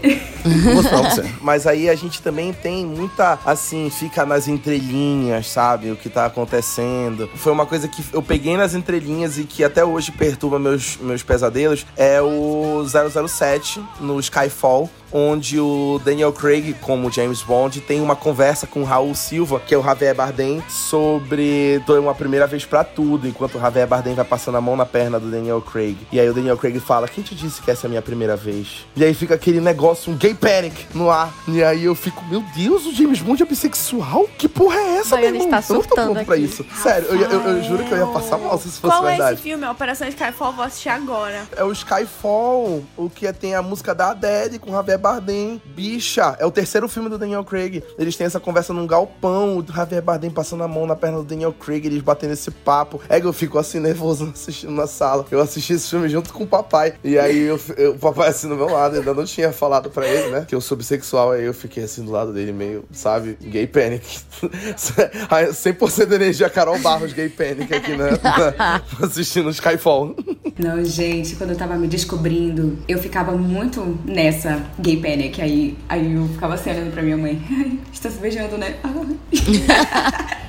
Vou falar você. Mas aí a gente também tem muita, assim, fica nas entrelinhas, sabe? O que tá acontecendo. Foi uma coisa que eu peguei nas entrelinhas e que até hoje perturba meus, meus pesadelos. É o 007 no Skyfall, onde o Daniel Craig, como James Bond, tem uma conversa com o Raul Silva, que é o Javier Bardem, sobre uma primeira vez para tudo, enquanto o Javier Bardem vai passando a mão na perna do Daniel Craig. E aí o Daniel Craig fala: Quem te disse que essa é a minha primeira vez? E aí fica aquele negócio, um gay panic no ar. E aí eu fico: Meu Deus, o James Bond é bissexual? Que porra é essa, meu irmão? Está eu não tô pra isso. Sério, eu, eu, eu, juro que eu ia passar mal se isso fosse Qual verdade. Qual é esse filme? A Operação Skyfall, vou assistir agora. É o Skyfall, o que tem a música da Adele com o Javier Bardem. Bicha, é o terceiro filme do Daniel Craig. Eles têm essa conversa num galpão, o Javier Bardem passando a mão na perna do Daniel Craig, eles batendo esse papo. É que eu fico assim nervoso assistindo na sala. Eu assisti esse filme junto com o papai. E aí eu, eu, o papai assim do meu lado, ainda não tinha falado pra ele, né? Que eu sou bissexual. Aí eu fiquei assim do lado dele, meio, sabe, gay panic. 100% energia Carol Barros, gay panic aqui, né? assistindo Skyfall. Não, gente, quando eu tava me descobrindo, eu ficava muito nessa gay panic. Aí, aí eu ficava assim olhando pra minha mãe. Está se beijando, né?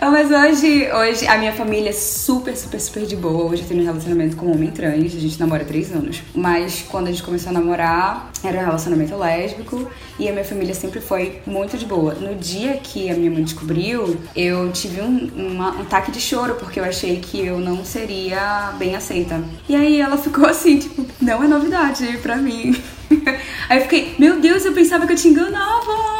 Mas hoje, hoje a minha família é super, super, super de boa. Hoje eu tenho um relacionamento com um homem trans, a gente namora há três anos. Mas quando a gente começou a namorar, era um relacionamento lésbico e a minha família sempre foi muito de boa. No dia que a minha mãe descobriu, eu tive um, uma, um taque de choro, porque eu achei que eu não seria bem aceita. E aí ela ficou assim, tipo, não é novidade pra mim. Aí eu fiquei, meu Deus, eu pensava que eu te enganava.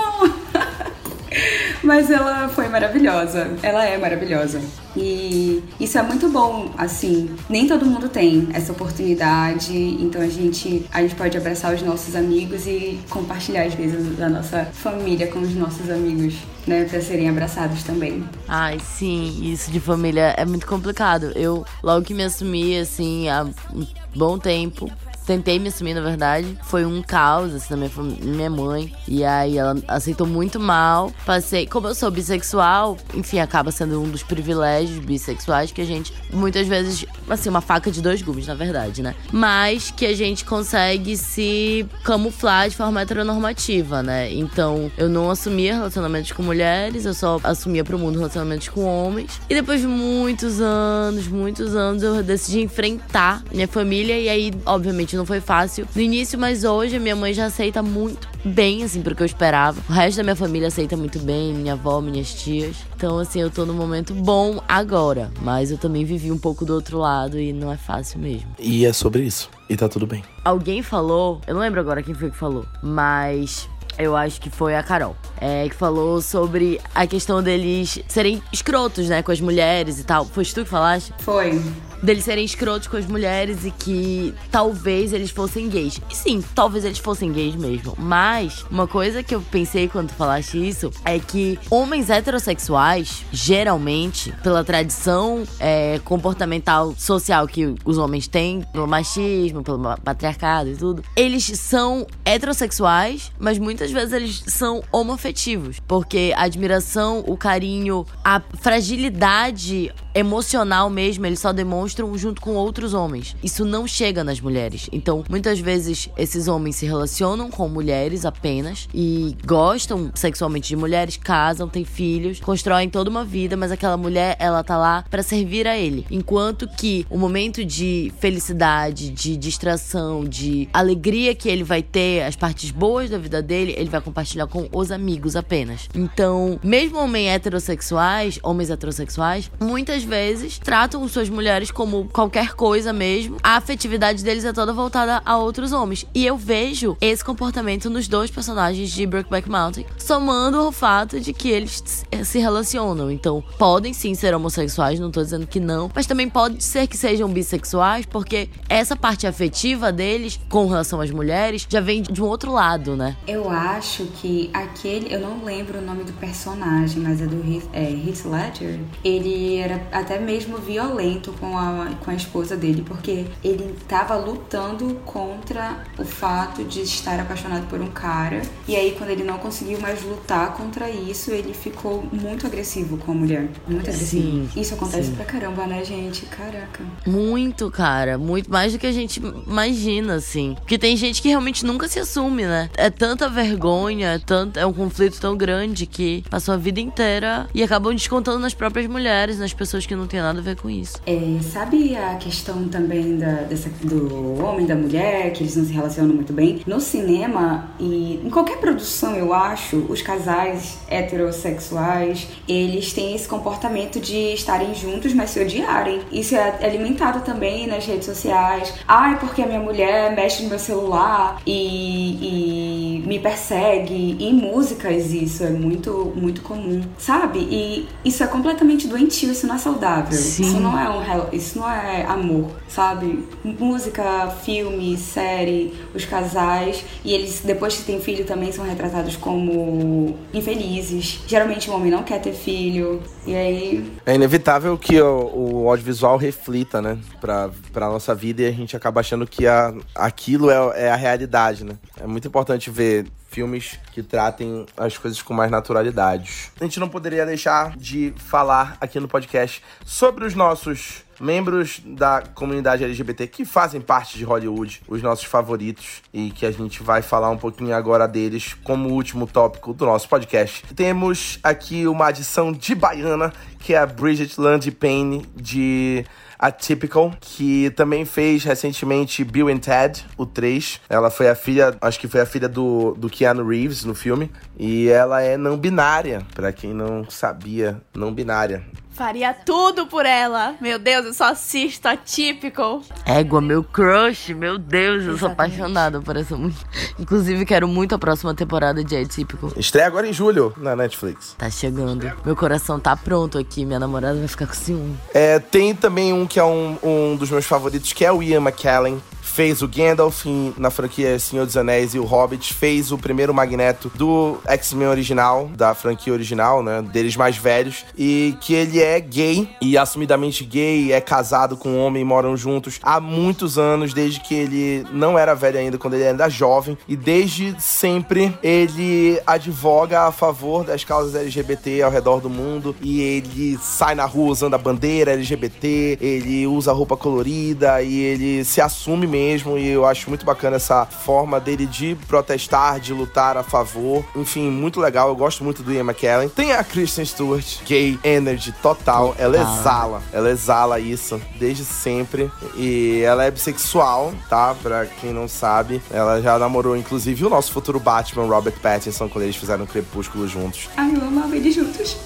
Mas ela foi maravilhosa. Ela é maravilhosa. E isso é muito bom, assim. Nem todo mundo tem essa oportunidade, então a gente, a gente pode abraçar os nossos amigos e compartilhar às vezes da nossa família com os nossos amigos, né, para serem abraçados também. Ai, sim, isso de família é muito complicado. Eu logo que me assumi assim há um bom tempo, tentei me assumir, na verdade. Foi um caos, assim, na minha, minha mãe. E aí ela aceitou muito mal. Passei. Como eu sou bissexual, enfim, acaba sendo um dos privilégios bissexuais que a gente, muitas vezes, assim, uma faca de dois gumes, na verdade, né? Mas que a gente consegue se camuflar de forma heteronormativa, né? Então, eu não assumia relacionamentos com mulheres, eu só assumia pro mundo relacionamentos com homens. E depois de muitos anos, muitos anos, eu decidi enfrentar minha família. E aí, obviamente, não foi fácil no início, mas hoje a minha mãe já aceita muito bem, assim, porque eu esperava. O resto da minha família aceita muito bem, minha avó, minhas tias. Então, assim, eu tô num momento bom agora, mas eu também vivi um pouco do outro lado e não é fácil mesmo. E é sobre isso. E tá tudo bem. Alguém falou, eu não lembro agora quem foi que falou, mas eu acho que foi a Carol, é, que falou sobre a questão deles serem escrotos, né, com as mulheres e tal. Foi tu que falaste? Foi deles serem escrotos com as mulheres e que talvez eles fossem gays. E sim, talvez eles fossem gays mesmo. Mas uma coisa que eu pensei quando falaste isso é que homens heterossexuais, geralmente, pela tradição é, comportamental social que os homens têm, pelo machismo, pelo patriarcado e tudo, eles são heterossexuais, mas muitas vezes eles são homoafetivos. Porque a admiração, o carinho, a fragilidade emocional mesmo, eles só demonstram junto com outros homens. Isso não chega nas mulheres. Então, muitas vezes esses homens se relacionam com mulheres apenas e gostam sexualmente de mulheres, casam, têm filhos, constroem toda uma vida, mas aquela mulher, ela tá lá para servir a ele. Enquanto que o momento de felicidade, de distração, de alegria que ele vai ter, as partes boas da vida dele, ele vai compartilhar com os amigos apenas. Então, mesmo homens heterossexuais, homens heterossexuais, muitas vezes tratam suas mulheres como qualquer coisa mesmo. A afetividade deles é toda voltada a outros homens. E eu vejo esse comportamento nos dois personagens de Brokeback Mountain, somando ao fato de que eles se relacionam. Então, podem sim ser homossexuais, não tô dizendo que não, mas também pode ser que sejam bissexuais, porque essa parte afetiva deles com relação às mulheres já vem de um outro lado, né? Eu acho que aquele, eu não lembro o nome do personagem, mas é do Heath, é, Heath Ledger. Ele era até mesmo violento com a, com a esposa dele, porque ele estava lutando contra o fato de estar apaixonado por um cara. E aí, quando ele não conseguiu mais lutar contra isso, ele ficou muito agressivo com a mulher. Muito agressivo. Sim, isso acontece sim. pra caramba, né, gente? Caraca. Muito, cara. Muito mais do que a gente imagina, assim. Porque tem gente que realmente nunca se assume, né? É tanta vergonha, é, tanto, é um conflito tão grande que passou a vida inteira e acabam descontando nas próprias mulheres, nas pessoas que não tem nada a ver com isso. É, sabe a questão também da, dessa, do homem da mulher, que eles não se relacionam muito bem? No cinema e em qualquer produção, eu acho, os casais heterossexuais, eles têm esse comportamento de estarem juntos, mas se odiarem. Isso é alimentado também nas redes sociais. Ai, porque a minha mulher mexe no meu celular e, e me persegue. E em músicas isso é muito, muito comum, sabe? E isso é completamente doentio, isso não é saudável. Sim. Isso não é um isso não é amor, sabe? Música, filme, série, os casais. E eles, depois que têm filho, também são retratados como infelizes. Geralmente o homem não quer ter filho. E aí. É inevitável que o, o audiovisual reflita, né? Pra, pra nossa vida e a gente acaba achando que a, aquilo é, é a realidade, né? É muito importante ver filmes que tratem as coisas com mais naturalidade. A gente não poderia deixar de falar aqui no podcast sobre os nossos membros da comunidade LGBT que fazem parte de Hollywood, os nossos favoritos, e que a gente vai falar um pouquinho agora deles como último tópico do nosso podcast. Temos aqui uma adição de Baiana, que é a Bridget Land Payne, de Atypical, que também fez recentemente Bill and Ted, o 3. Ela foi a filha, acho que foi a filha do, do Keanu Reeves no filme. E ela é não binária, para quem não sabia, não binária. Faria tudo por ela. Meu Deus, eu só assisto Atypical. Égua, meu crush, meu Deus, eu sou apaixonada por essa música. Inclusive, quero muito a próxima temporada de Atypical. Estreia agora em julho na Netflix. Tá chegando. Meu coração tá pronto aqui, minha namorada vai ficar com ciúme. É, tem também um que é um, um dos meus favoritos, que é o Ian McKellen, fez o Gandalf na franquia Senhor dos Anéis e o Hobbit, fez o primeiro Magneto do X-Men original, da franquia original, né, deles mais velhos, e que ele é gay e assumidamente gay, é casado com um homem moram juntos há muitos anos, desde que ele não era velho ainda, quando ele era jovem, e desde sempre ele advoga a favor das causas LGBT ao redor do mundo, e ele sai na rua usando a bandeira LGBT, ele usa roupa colorida e ele se assume mesmo mesmo, e eu acho muito bacana essa forma dele de protestar, de lutar a favor. Enfim, muito legal. Eu gosto muito do Ian McKellen. Tem a Kristen Stewart, gay energy total. Ela exala, ela exala isso desde sempre. E ela é bissexual, tá? Pra quem não sabe. Ela já namorou, inclusive, o nosso futuro Batman, Robert Pattinson, quando eles fizeram Crepúsculo juntos. Ai, eu amava eles juntos.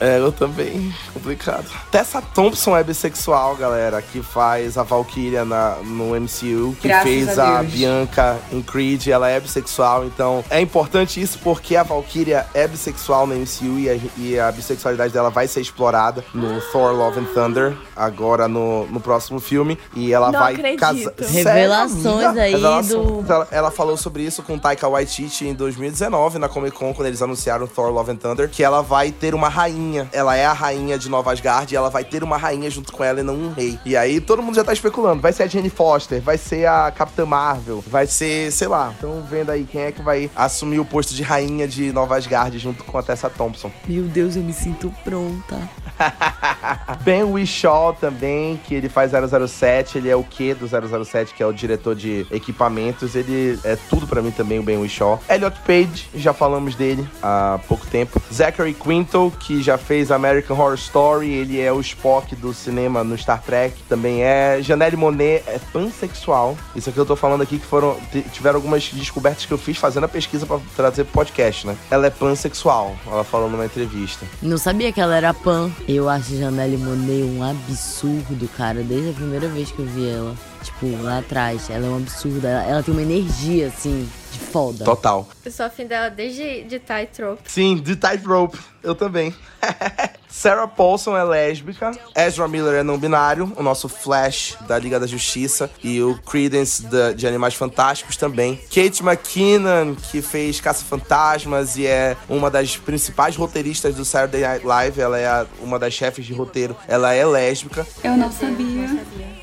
É, eu também. Complicado. Tessa Thompson é bissexual, galera, que faz a Valkyria na, no MCU, que Graças fez a a. Bianca em Creed, ela é bissexual, então é importante isso porque a Valkyria é bissexual no MCU e a, e a bissexualidade dela vai ser explorada no Thor Love and Thunder, agora no, no próximo filme, e ela Não vai acredito. casar. Revelações aí do- Ela, ela falou sobre isso com Taika Waititi em 2019 na Comic Con, quando eles anunciaram Thor Love and Thunder, que ela vai ter uma rainha. Ela é a rainha de Nova Asgard e ela vai ter uma rainha junto com ela e não um rei. E aí todo mundo já tá especulando. Vai ser a Jane Foster, vai ser a Capitã Marvel, vai ser, sei lá. Então vendo aí quem é que vai assumir o posto de rainha de Nova Asgard junto com a Tessa Thompson. Meu Deus, eu me sinto pronta. Ben Whishaw também, que ele faz 007, ele é o que do 007, que é o diretor de equipamentos, ele é tudo pra mim também, o Ben Whishaw. Elliot Page, já falamos dele há pouco tempo. Zachary Quinto, que já fez American Horror Story, ele é o Spock do cinema no Star Trek, também é. Janelle Monet é pansexual. Isso aqui eu tô falando aqui que foram tiveram algumas descobertas que eu fiz fazendo a pesquisa pra trazer pro podcast, né? Ela é pansexual, ela falou numa entrevista. Não sabia que ela era pan. Eu acho Janelle Monet um absurdo, cara, desde a primeira vez que eu vi ela. Tipo, lá atrás. Ela é um absurdo. Ela, ela tem uma energia, assim, de foda. Total. Eu sou afim dela desde de Tightrope. Sim, de Tightrope. Eu também. Sarah Paulson é lésbica. Ezra Miller é não binário. O nosso Flash da Liga da Justiça. E o Credence de Animais Fantásticos também. Kate McKinnon, que fez Caça-Fantasmas e é uma das principais roteiristas do Saturday Night Live. Ela é a- uma das chefes de roteiro. Ela é lésbica. Eu não sabia.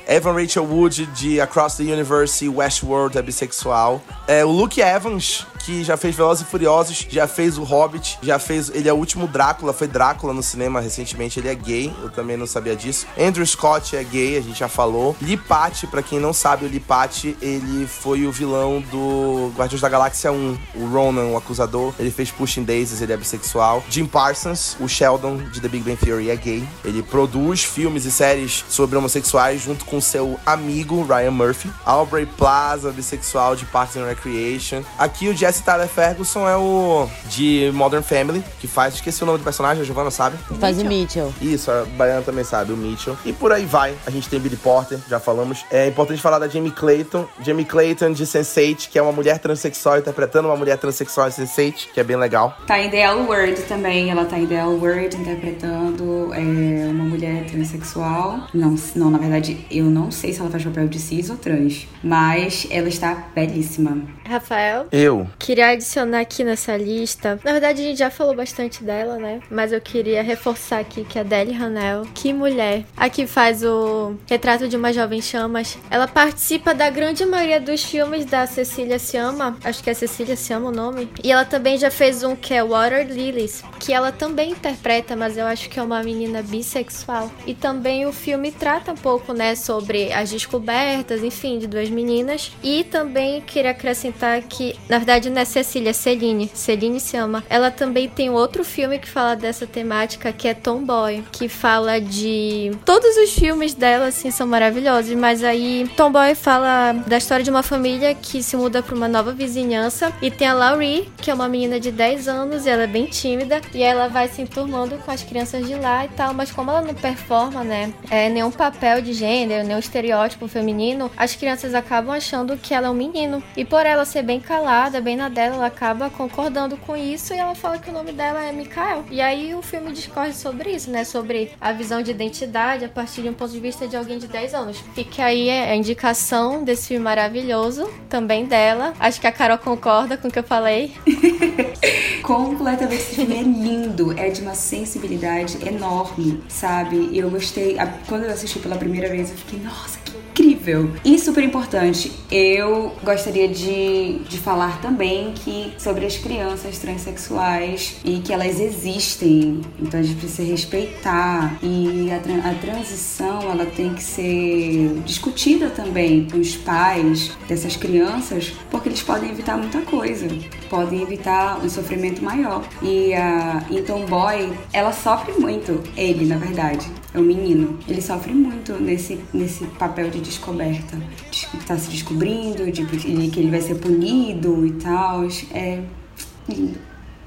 Evan Rachel Wood, de Across the Universe e Westworld, é bissexual. É, o Luke Evans, que já fez Velozes e Furiosos, já fez o Hobbit, já fez... Ele é o último Drácula, foi Drácula no cinema recentemente, ele é gay, eu também não sabia disso. Andrew Scott é gay, a gente já falou. Lee Patch, pra quem não sabe, o Lee Patch, ele foi o vilão do Guardiões da Galáxia 1, o Ronan, o acusador. Ele fez Pushing Daisies, ele é bissexual. Jim Parsons, o Sheldon, de The Big Bang Theory, é gay. Ele produz filmes e séries sobre homossexuais junto com seu amigo Ryan Murphy. Aubrey Plaza, bissexual de Parks and Recreation. Aqui o Jesse Jesse Tyler Ferguson é o de Modern Family, que faz. Esqueci o nome do personagem, a Giovanna sabe? Faz o Mitchell. Isso, a Baiana também sabe, o Mitchell. E por aí vai. A gente tem Billy Porter, já falamos. É importante falar da Jamie Clayton. Jamie Clayton de Sense8, que é uma mulher transexual interpretando uma mulher transexual em Sense8, que é bem legal. Tá em The L Word também. Ela tá em The L Word interpretando é, uma mulher transexual. Não, não, na verdade, eu não sei se ela faz papel de cis ou trans. Mas ela está belíssima. Rafael, Eu. Queria adicionar aqui nessa lista. Na verdade, a gente já falou bastante dela, né? Mas eu queria reforçar aqui que a Deli Hanel, que mulher, a que faz o retrato de uma jovem chamas, ela participa da grande maioria dos filmes da Cecília Siama. Acho que é Cecília Siama o nome. E ela também já fez um que é Water Lilies, que ela também interpreta, mas eu acho que é uma menina bissexual. E também o filme trata um pouco, né, sobre as descobertas, enfim, de duas meninas. E também queria acrescentar que, na verdade, não é Cecília, Celine. Celine se ama. Ela também tem outro filme que fala dessa temática, que é Tomboy, que fala de. Todos os filmes dela, assim, são maravilhosos, mas aí Tomboy fala da história de uma família que se muda para uma nova vizinhança e tem a Laurie, que é uma menina de 10 anos e ela é bem tímida e ela vai se enturmando com as crianças de lá e tal, mas como ela não performa, né, é, nenhum papel de gênero, nenhum estereótipo feminino, as crianças acabam achando que ela é um menino. E por ela ser bem calada, bem na dela, ela acaba concordando com isso e ela fala que o nome dela é Mikael. E aí o filme discorre sobre isso, né, sobre a visão de identidade a partir de um ponto de vista de alguém de 10 anos. Fica aí a indicação desse filme maravilhoso, também dela. Acho que a Carol concorda com o que eu falei. Completamente. Esse filme é lindo, é de uma sensibilidade enorme, sabe? E eu gostei. Quando eu assisti pela primeira vez, eu fiquei, nossa, que incrível! E super importante, eu gostaria de, de falar também que sobre as crianças transexuais e que elas existem, então a gente precisa respeitar. E a, a transição ela tem que ser discutida também com os pais dessas crianças, porque eles podem evitar muita coisa, podem evitar um sofrimento maior. E a em Tomboy, ela sofre muito, ele na verdade, é o menino. Ele sofre muito nesse, nesse papel de descoberta, de tá se descobrindo, de, de que ele vai ser punido e tal. É lindo.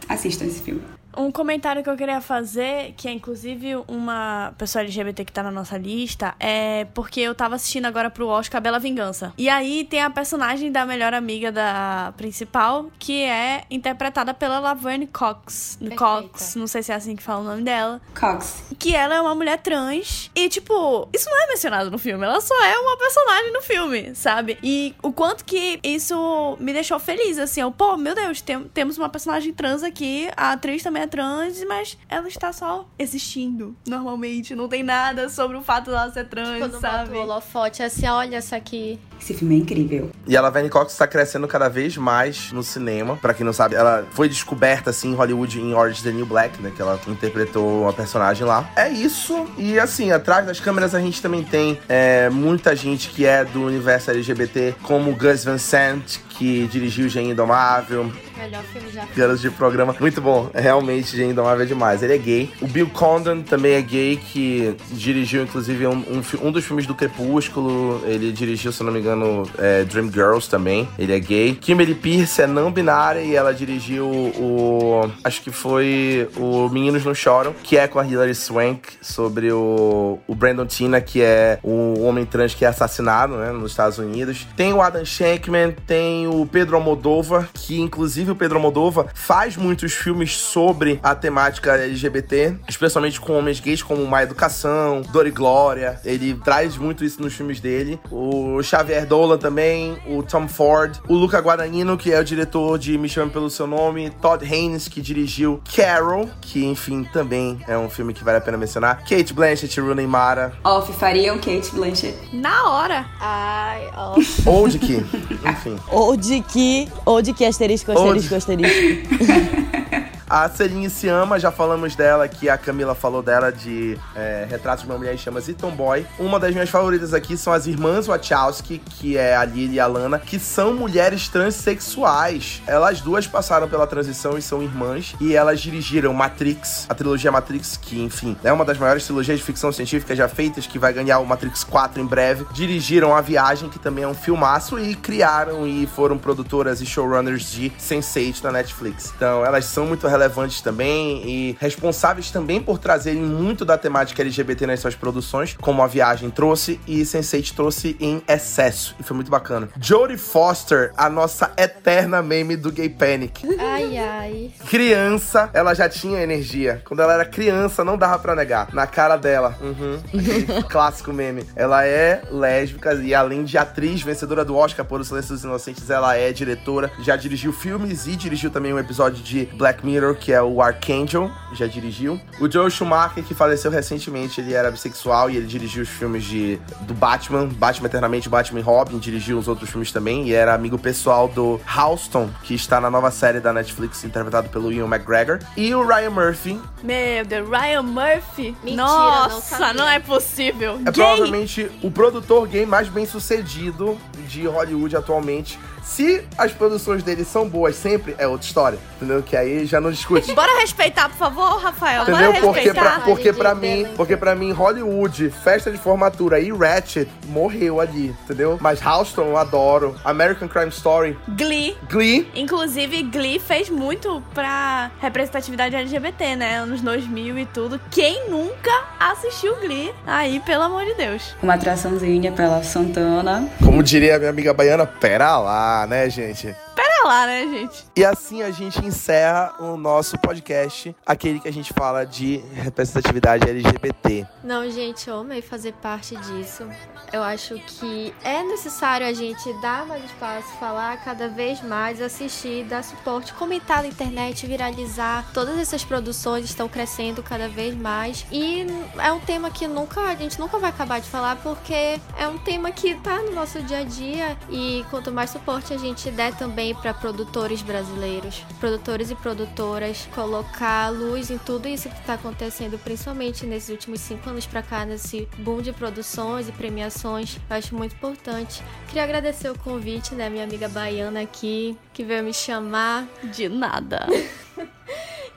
Assistam esse filme. Um comentário que eu queria fazer, que é inclusive uma pessoa LGBT que tá na nossa lista, é porque eu tava assistindo agora pro Oscar Bela Vingança. E aí tem a personagem da melhor amiga da principal, que é interpretada pela Laverne Cox. Cox, não sei se é assim que fala o nome dela. Cox. Que ela é uma mulher trans. E, tipo, isso não é mencionado no filme. Ela só é uma personagem no filme, sabe? E o quanto que isso me deixou feliz, assim. Eu, pô, meu Deus, tem- temos uma personagem trans aqui. A atriz também é trans, mas ela está só existindo normalmente. Não tem nada sobre o fato dela ser trans, Quando sabe? o holofote, assim, olha essa aqui. Esse filme é incrível. E a Laverne Cox está crescendo cada vez mais no cinema. Pra quem não sabe, ela foi descoberta assim em Hollywood em Orange is the New Black, né? Que ela interpretou uma personagem lá. É isso. E assim, atrás das câmeras a gente também tem é, muita gente que é do universo LGBT, como Gus Van Sant, que dirigiu Gen Indomável, Melhor filme já. garoto de programa. Muito bom. Realmente, Gen Indomável é demais. Ele é gay. O Bill Condon também é gay, que dirigiu, inclusive, um, um, um dos filmes do Crepúsculo. Ele dirigiu, se não me engano, é, Dream Girls também. Ele é gay. Kimberly Pierce é não binária e ela dirigiu o... Acho que foi o Meninos Não Choram, que é com a Hilary Swank, sobre o, o Brandon Tina, que é o homem trans que é assassinado, né, nos Estados Unidos. Tem o Adam Shankman, tem o Pedro Almodóvar, que inclusive o Pedro Almodóvar faz muitos filmes sobre a temática LGBT, especialmente com homens gays, como Má Educação, Dor e Glória. Ele traz muito isso nos filmes dele. O Xavier Dolan também, o Tom Ford, o Luca Guadagnino, que é o diretor de Me Chame Pelo Seu Nome, Todd Haynes, que dirigiu Carol, que enfim também é um filme que vale a pena mencionar. Kate Blanchett Rooney Mara. Off fariam Kate Blanchett. Na hora. Ai, ó. Ou de que, enfim. Ou de que. Ou de que asterisco, Ou asterisco, asterisco. A Celine se ama, já falamos dela, que a Camila falou dela de é, Retratos de uma Mulher Chamas e Tomboy. Uma das minhas favoritas aqui são as irmãs Wachowski, que é a Lily e a Lana, que são mulheres transexuais. Elas duas passaram pela transição e são irmãs, e elas dirigiram Matrix, a trilogia Matrix, que, enfim, é uma das maiores trilogias de ficção científica já feitas, que vai ganhar o Matrix 4 em breve. Dirigiram A Viagem, que também é um filmaço, e criaram e foram produtoras e showrunners de Sense8 na Netflix. Então, elas são muito relevantes também e responsáveis também por trazerem muito da temática LGBT nas suas produções, como A Viagem trouxe e Sense8 trouxe em excesso. E foi muito bacana. Jodie Foster, a nossa eterna meme do Gay Panic. Ai, ai. Criança, ela já tinha energia. Quando ela era criança, não dava pra negar. Na cara dela. Uhum. Clássico meme. Ela é lésbica e além de atriz, vencedora do Oscar por O Silêncio dos Inocentes, ela é diretora. Já dirigiu filmes e dirigiu também um episódio de Black Mirror, que é o Archangel. Já dirigiu. O Joe Schumacher, que faleceu recentemente, ele era bissexual e ele dirigiu os filmes de, do Batman, Batman Eternamente, Batman e Robin. Dirigiu os outros filmes também e era amigo pessoal do Houston, que está na nova série da Netflix, interpretado pelo Ian McGregor. E o Ryan Murphy, Meu Deus, Ryan Murphy? Mentira, não Nossa, sabia. não, é possível. É Gay! provavelmente o produtor gay mais bem sucedido de Hollywood atualmente. Se as produções dele são boas sempre, é outra história. Entendeu? Que aí já não discute. Bora respeitar, por favor, Rafael. Entendeu? Bora Porque respeitar. pra, porque pra mim, porque pra mim, Hollywood, festa de formatura e Ratchet morreu ali, entendeu? Mas Houston eu adoro. American Crime Story, Glee. Glee. Inclusive, Glee fez muito pra representatividade LGBT, né? Anos 2000 e tudo. Quem nunca assistiu Glee? Aí, pelo amor de Deus. Uma atraçãozinha pela Santana. Como diria a minha amiga baiana, pera lá, né, gente? Pera lá, né, gente? E assim a gente encerra o nosso podcast, aquele que a gente fala de representatividade LGBT. Não, gente, eu amei fazer parte disso. Eu acho que é necessário a gente dar mais espaço, falar cada vez mais, assistir, dar suporte, comentar na internet, viralizar. Todas essas produções estão crescendo cada vez mais. E é um tema que nunca a gente nunca vai acabar de falar, porque é um tema que tá no nosso dia a dia. E quanto mais suporte a gente der também para produtores brasileiros, produtores e produtoras, colocar luz em tudo isso que tá acontecendo, principalmente nesses últimos cinco anos pra cá, nesse boom de produções e premiações, eu acho muito importante. Queria agradecer o convite, né, minha amiga baiana aqui, que veio me chamar. De nada.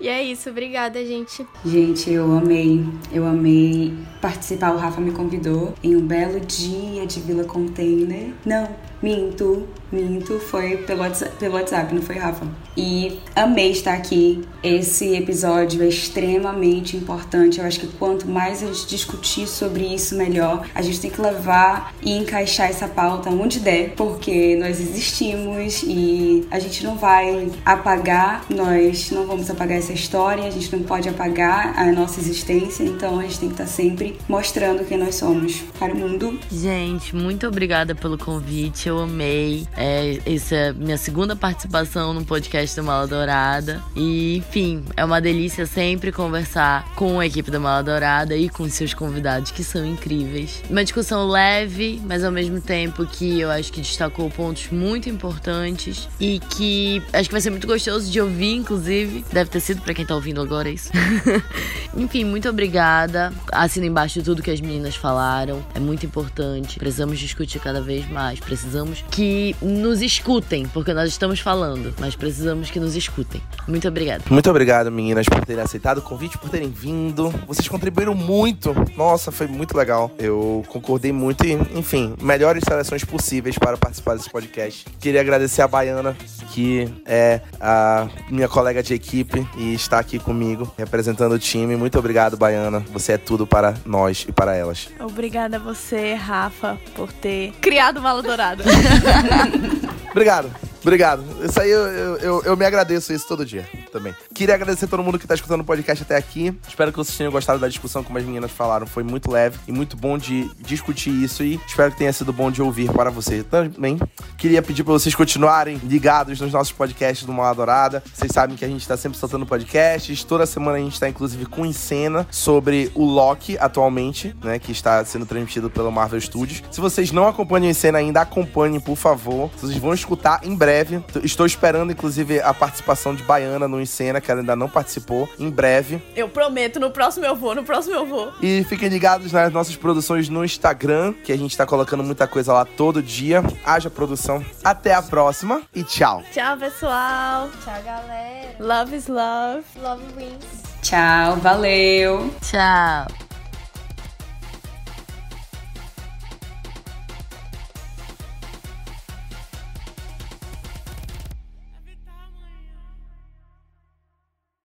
E é isso, obrigada, gente. Gente, eu amei. Eu amei participar. O Rafa me convidou em um belo dia de Vila Container. Não, minto, minto. Foi pelo WhatsApp, pelo WhatsApp, não foi, Rafa? E amei estar aqui. Esse episódio é extremamente importante. Eu acho que quanto mais a gente discutir sobre isso, melhor. A gente tem que levar e encaixar essa pauta onde der, porque nós existimos e a gente não vai apagar, nós não vamos apagar essa história, a gente não pode apagar a nossa existência, então a gente tem que estar sempre mostrando quem nós somos para o mundo. Gente, muito obrigada pelo convite, eu amei. É, essa é minha segunda participação no podcast do Mala Dourada. E, enfim, é uma delícia sempre conversar com a equipe do Mala Dourada e com seus convidados, que são incríveis. Uma discussão leve, mas ao mesmo tempo que eu acho que destacou pontos muito importantes e que acho que vai ser muito gostoso de ouvir, inclusive. Deve ter sido pra quem tá ouvindo agora isso. Enfim, muito obrigada. Assina embaixo tudo que as meninas falaram. É muito importante. Precisamos discutir cada vez mais. Precisamos que nos escutem, porque nós estamos falando, mas precisamos que nos escutem. Muito obrigada. Muito obrigado, meninas, por terem aceitado o convite, por terem vindo. Vocês contribuíram muito. Nossa, foi muito legal. Eu concordei muito e, enfim, melhores seleções possíveis para participar desse podcast. Queria agradecer a Baiana, que é a minha colega de equipe e está aqui comigo, representando o time. Muito obrigado, Baiana. Você é tudo para nós e para elas. Obrigada a você, Rafa, por ter criado Mala Dourada. Obrigado. Obrigado. Isso aí eu, eu, eu, me agradeço isso todo dia também. Queria agradecer a todo mundo que tá escutando o podcast até aqui. Espero que vocês tenham gostado da discussão, como as meninas falaram. Foi muito leve e muito bom de discutir isso. E espero que tenha sido bom de ouvir para você também. Queria pedir para vocês continuarem ligados nos nossos podcasts do Mal Dourada. Vocês sabem que a gente tá sempre soltando podcasts. Toda semana a gente tá, inclusive, com em cena sobre o Loki atualmente, né? Que está sendo transmitido pelo Marvel Studios. Se vocês não acompanham em cena ainda, acompanhem, por favor. Vocês vão escutar em breve. Estou esperando, inclusive, a participação de Baiana no Em Cena. que ela ainda não participou, em breve. Eu prometo, no próximo eu vou, no próximo eu vou. E fiquem ligados nas nossas produções no Instagram, que a gente tá colocando muita coisa lá todo dia. Haja produção. Até a próxima e tchau. Tchau, pessoal. Tchau, galera. Love is love. Love wins. Tchau, valeu! Tchau.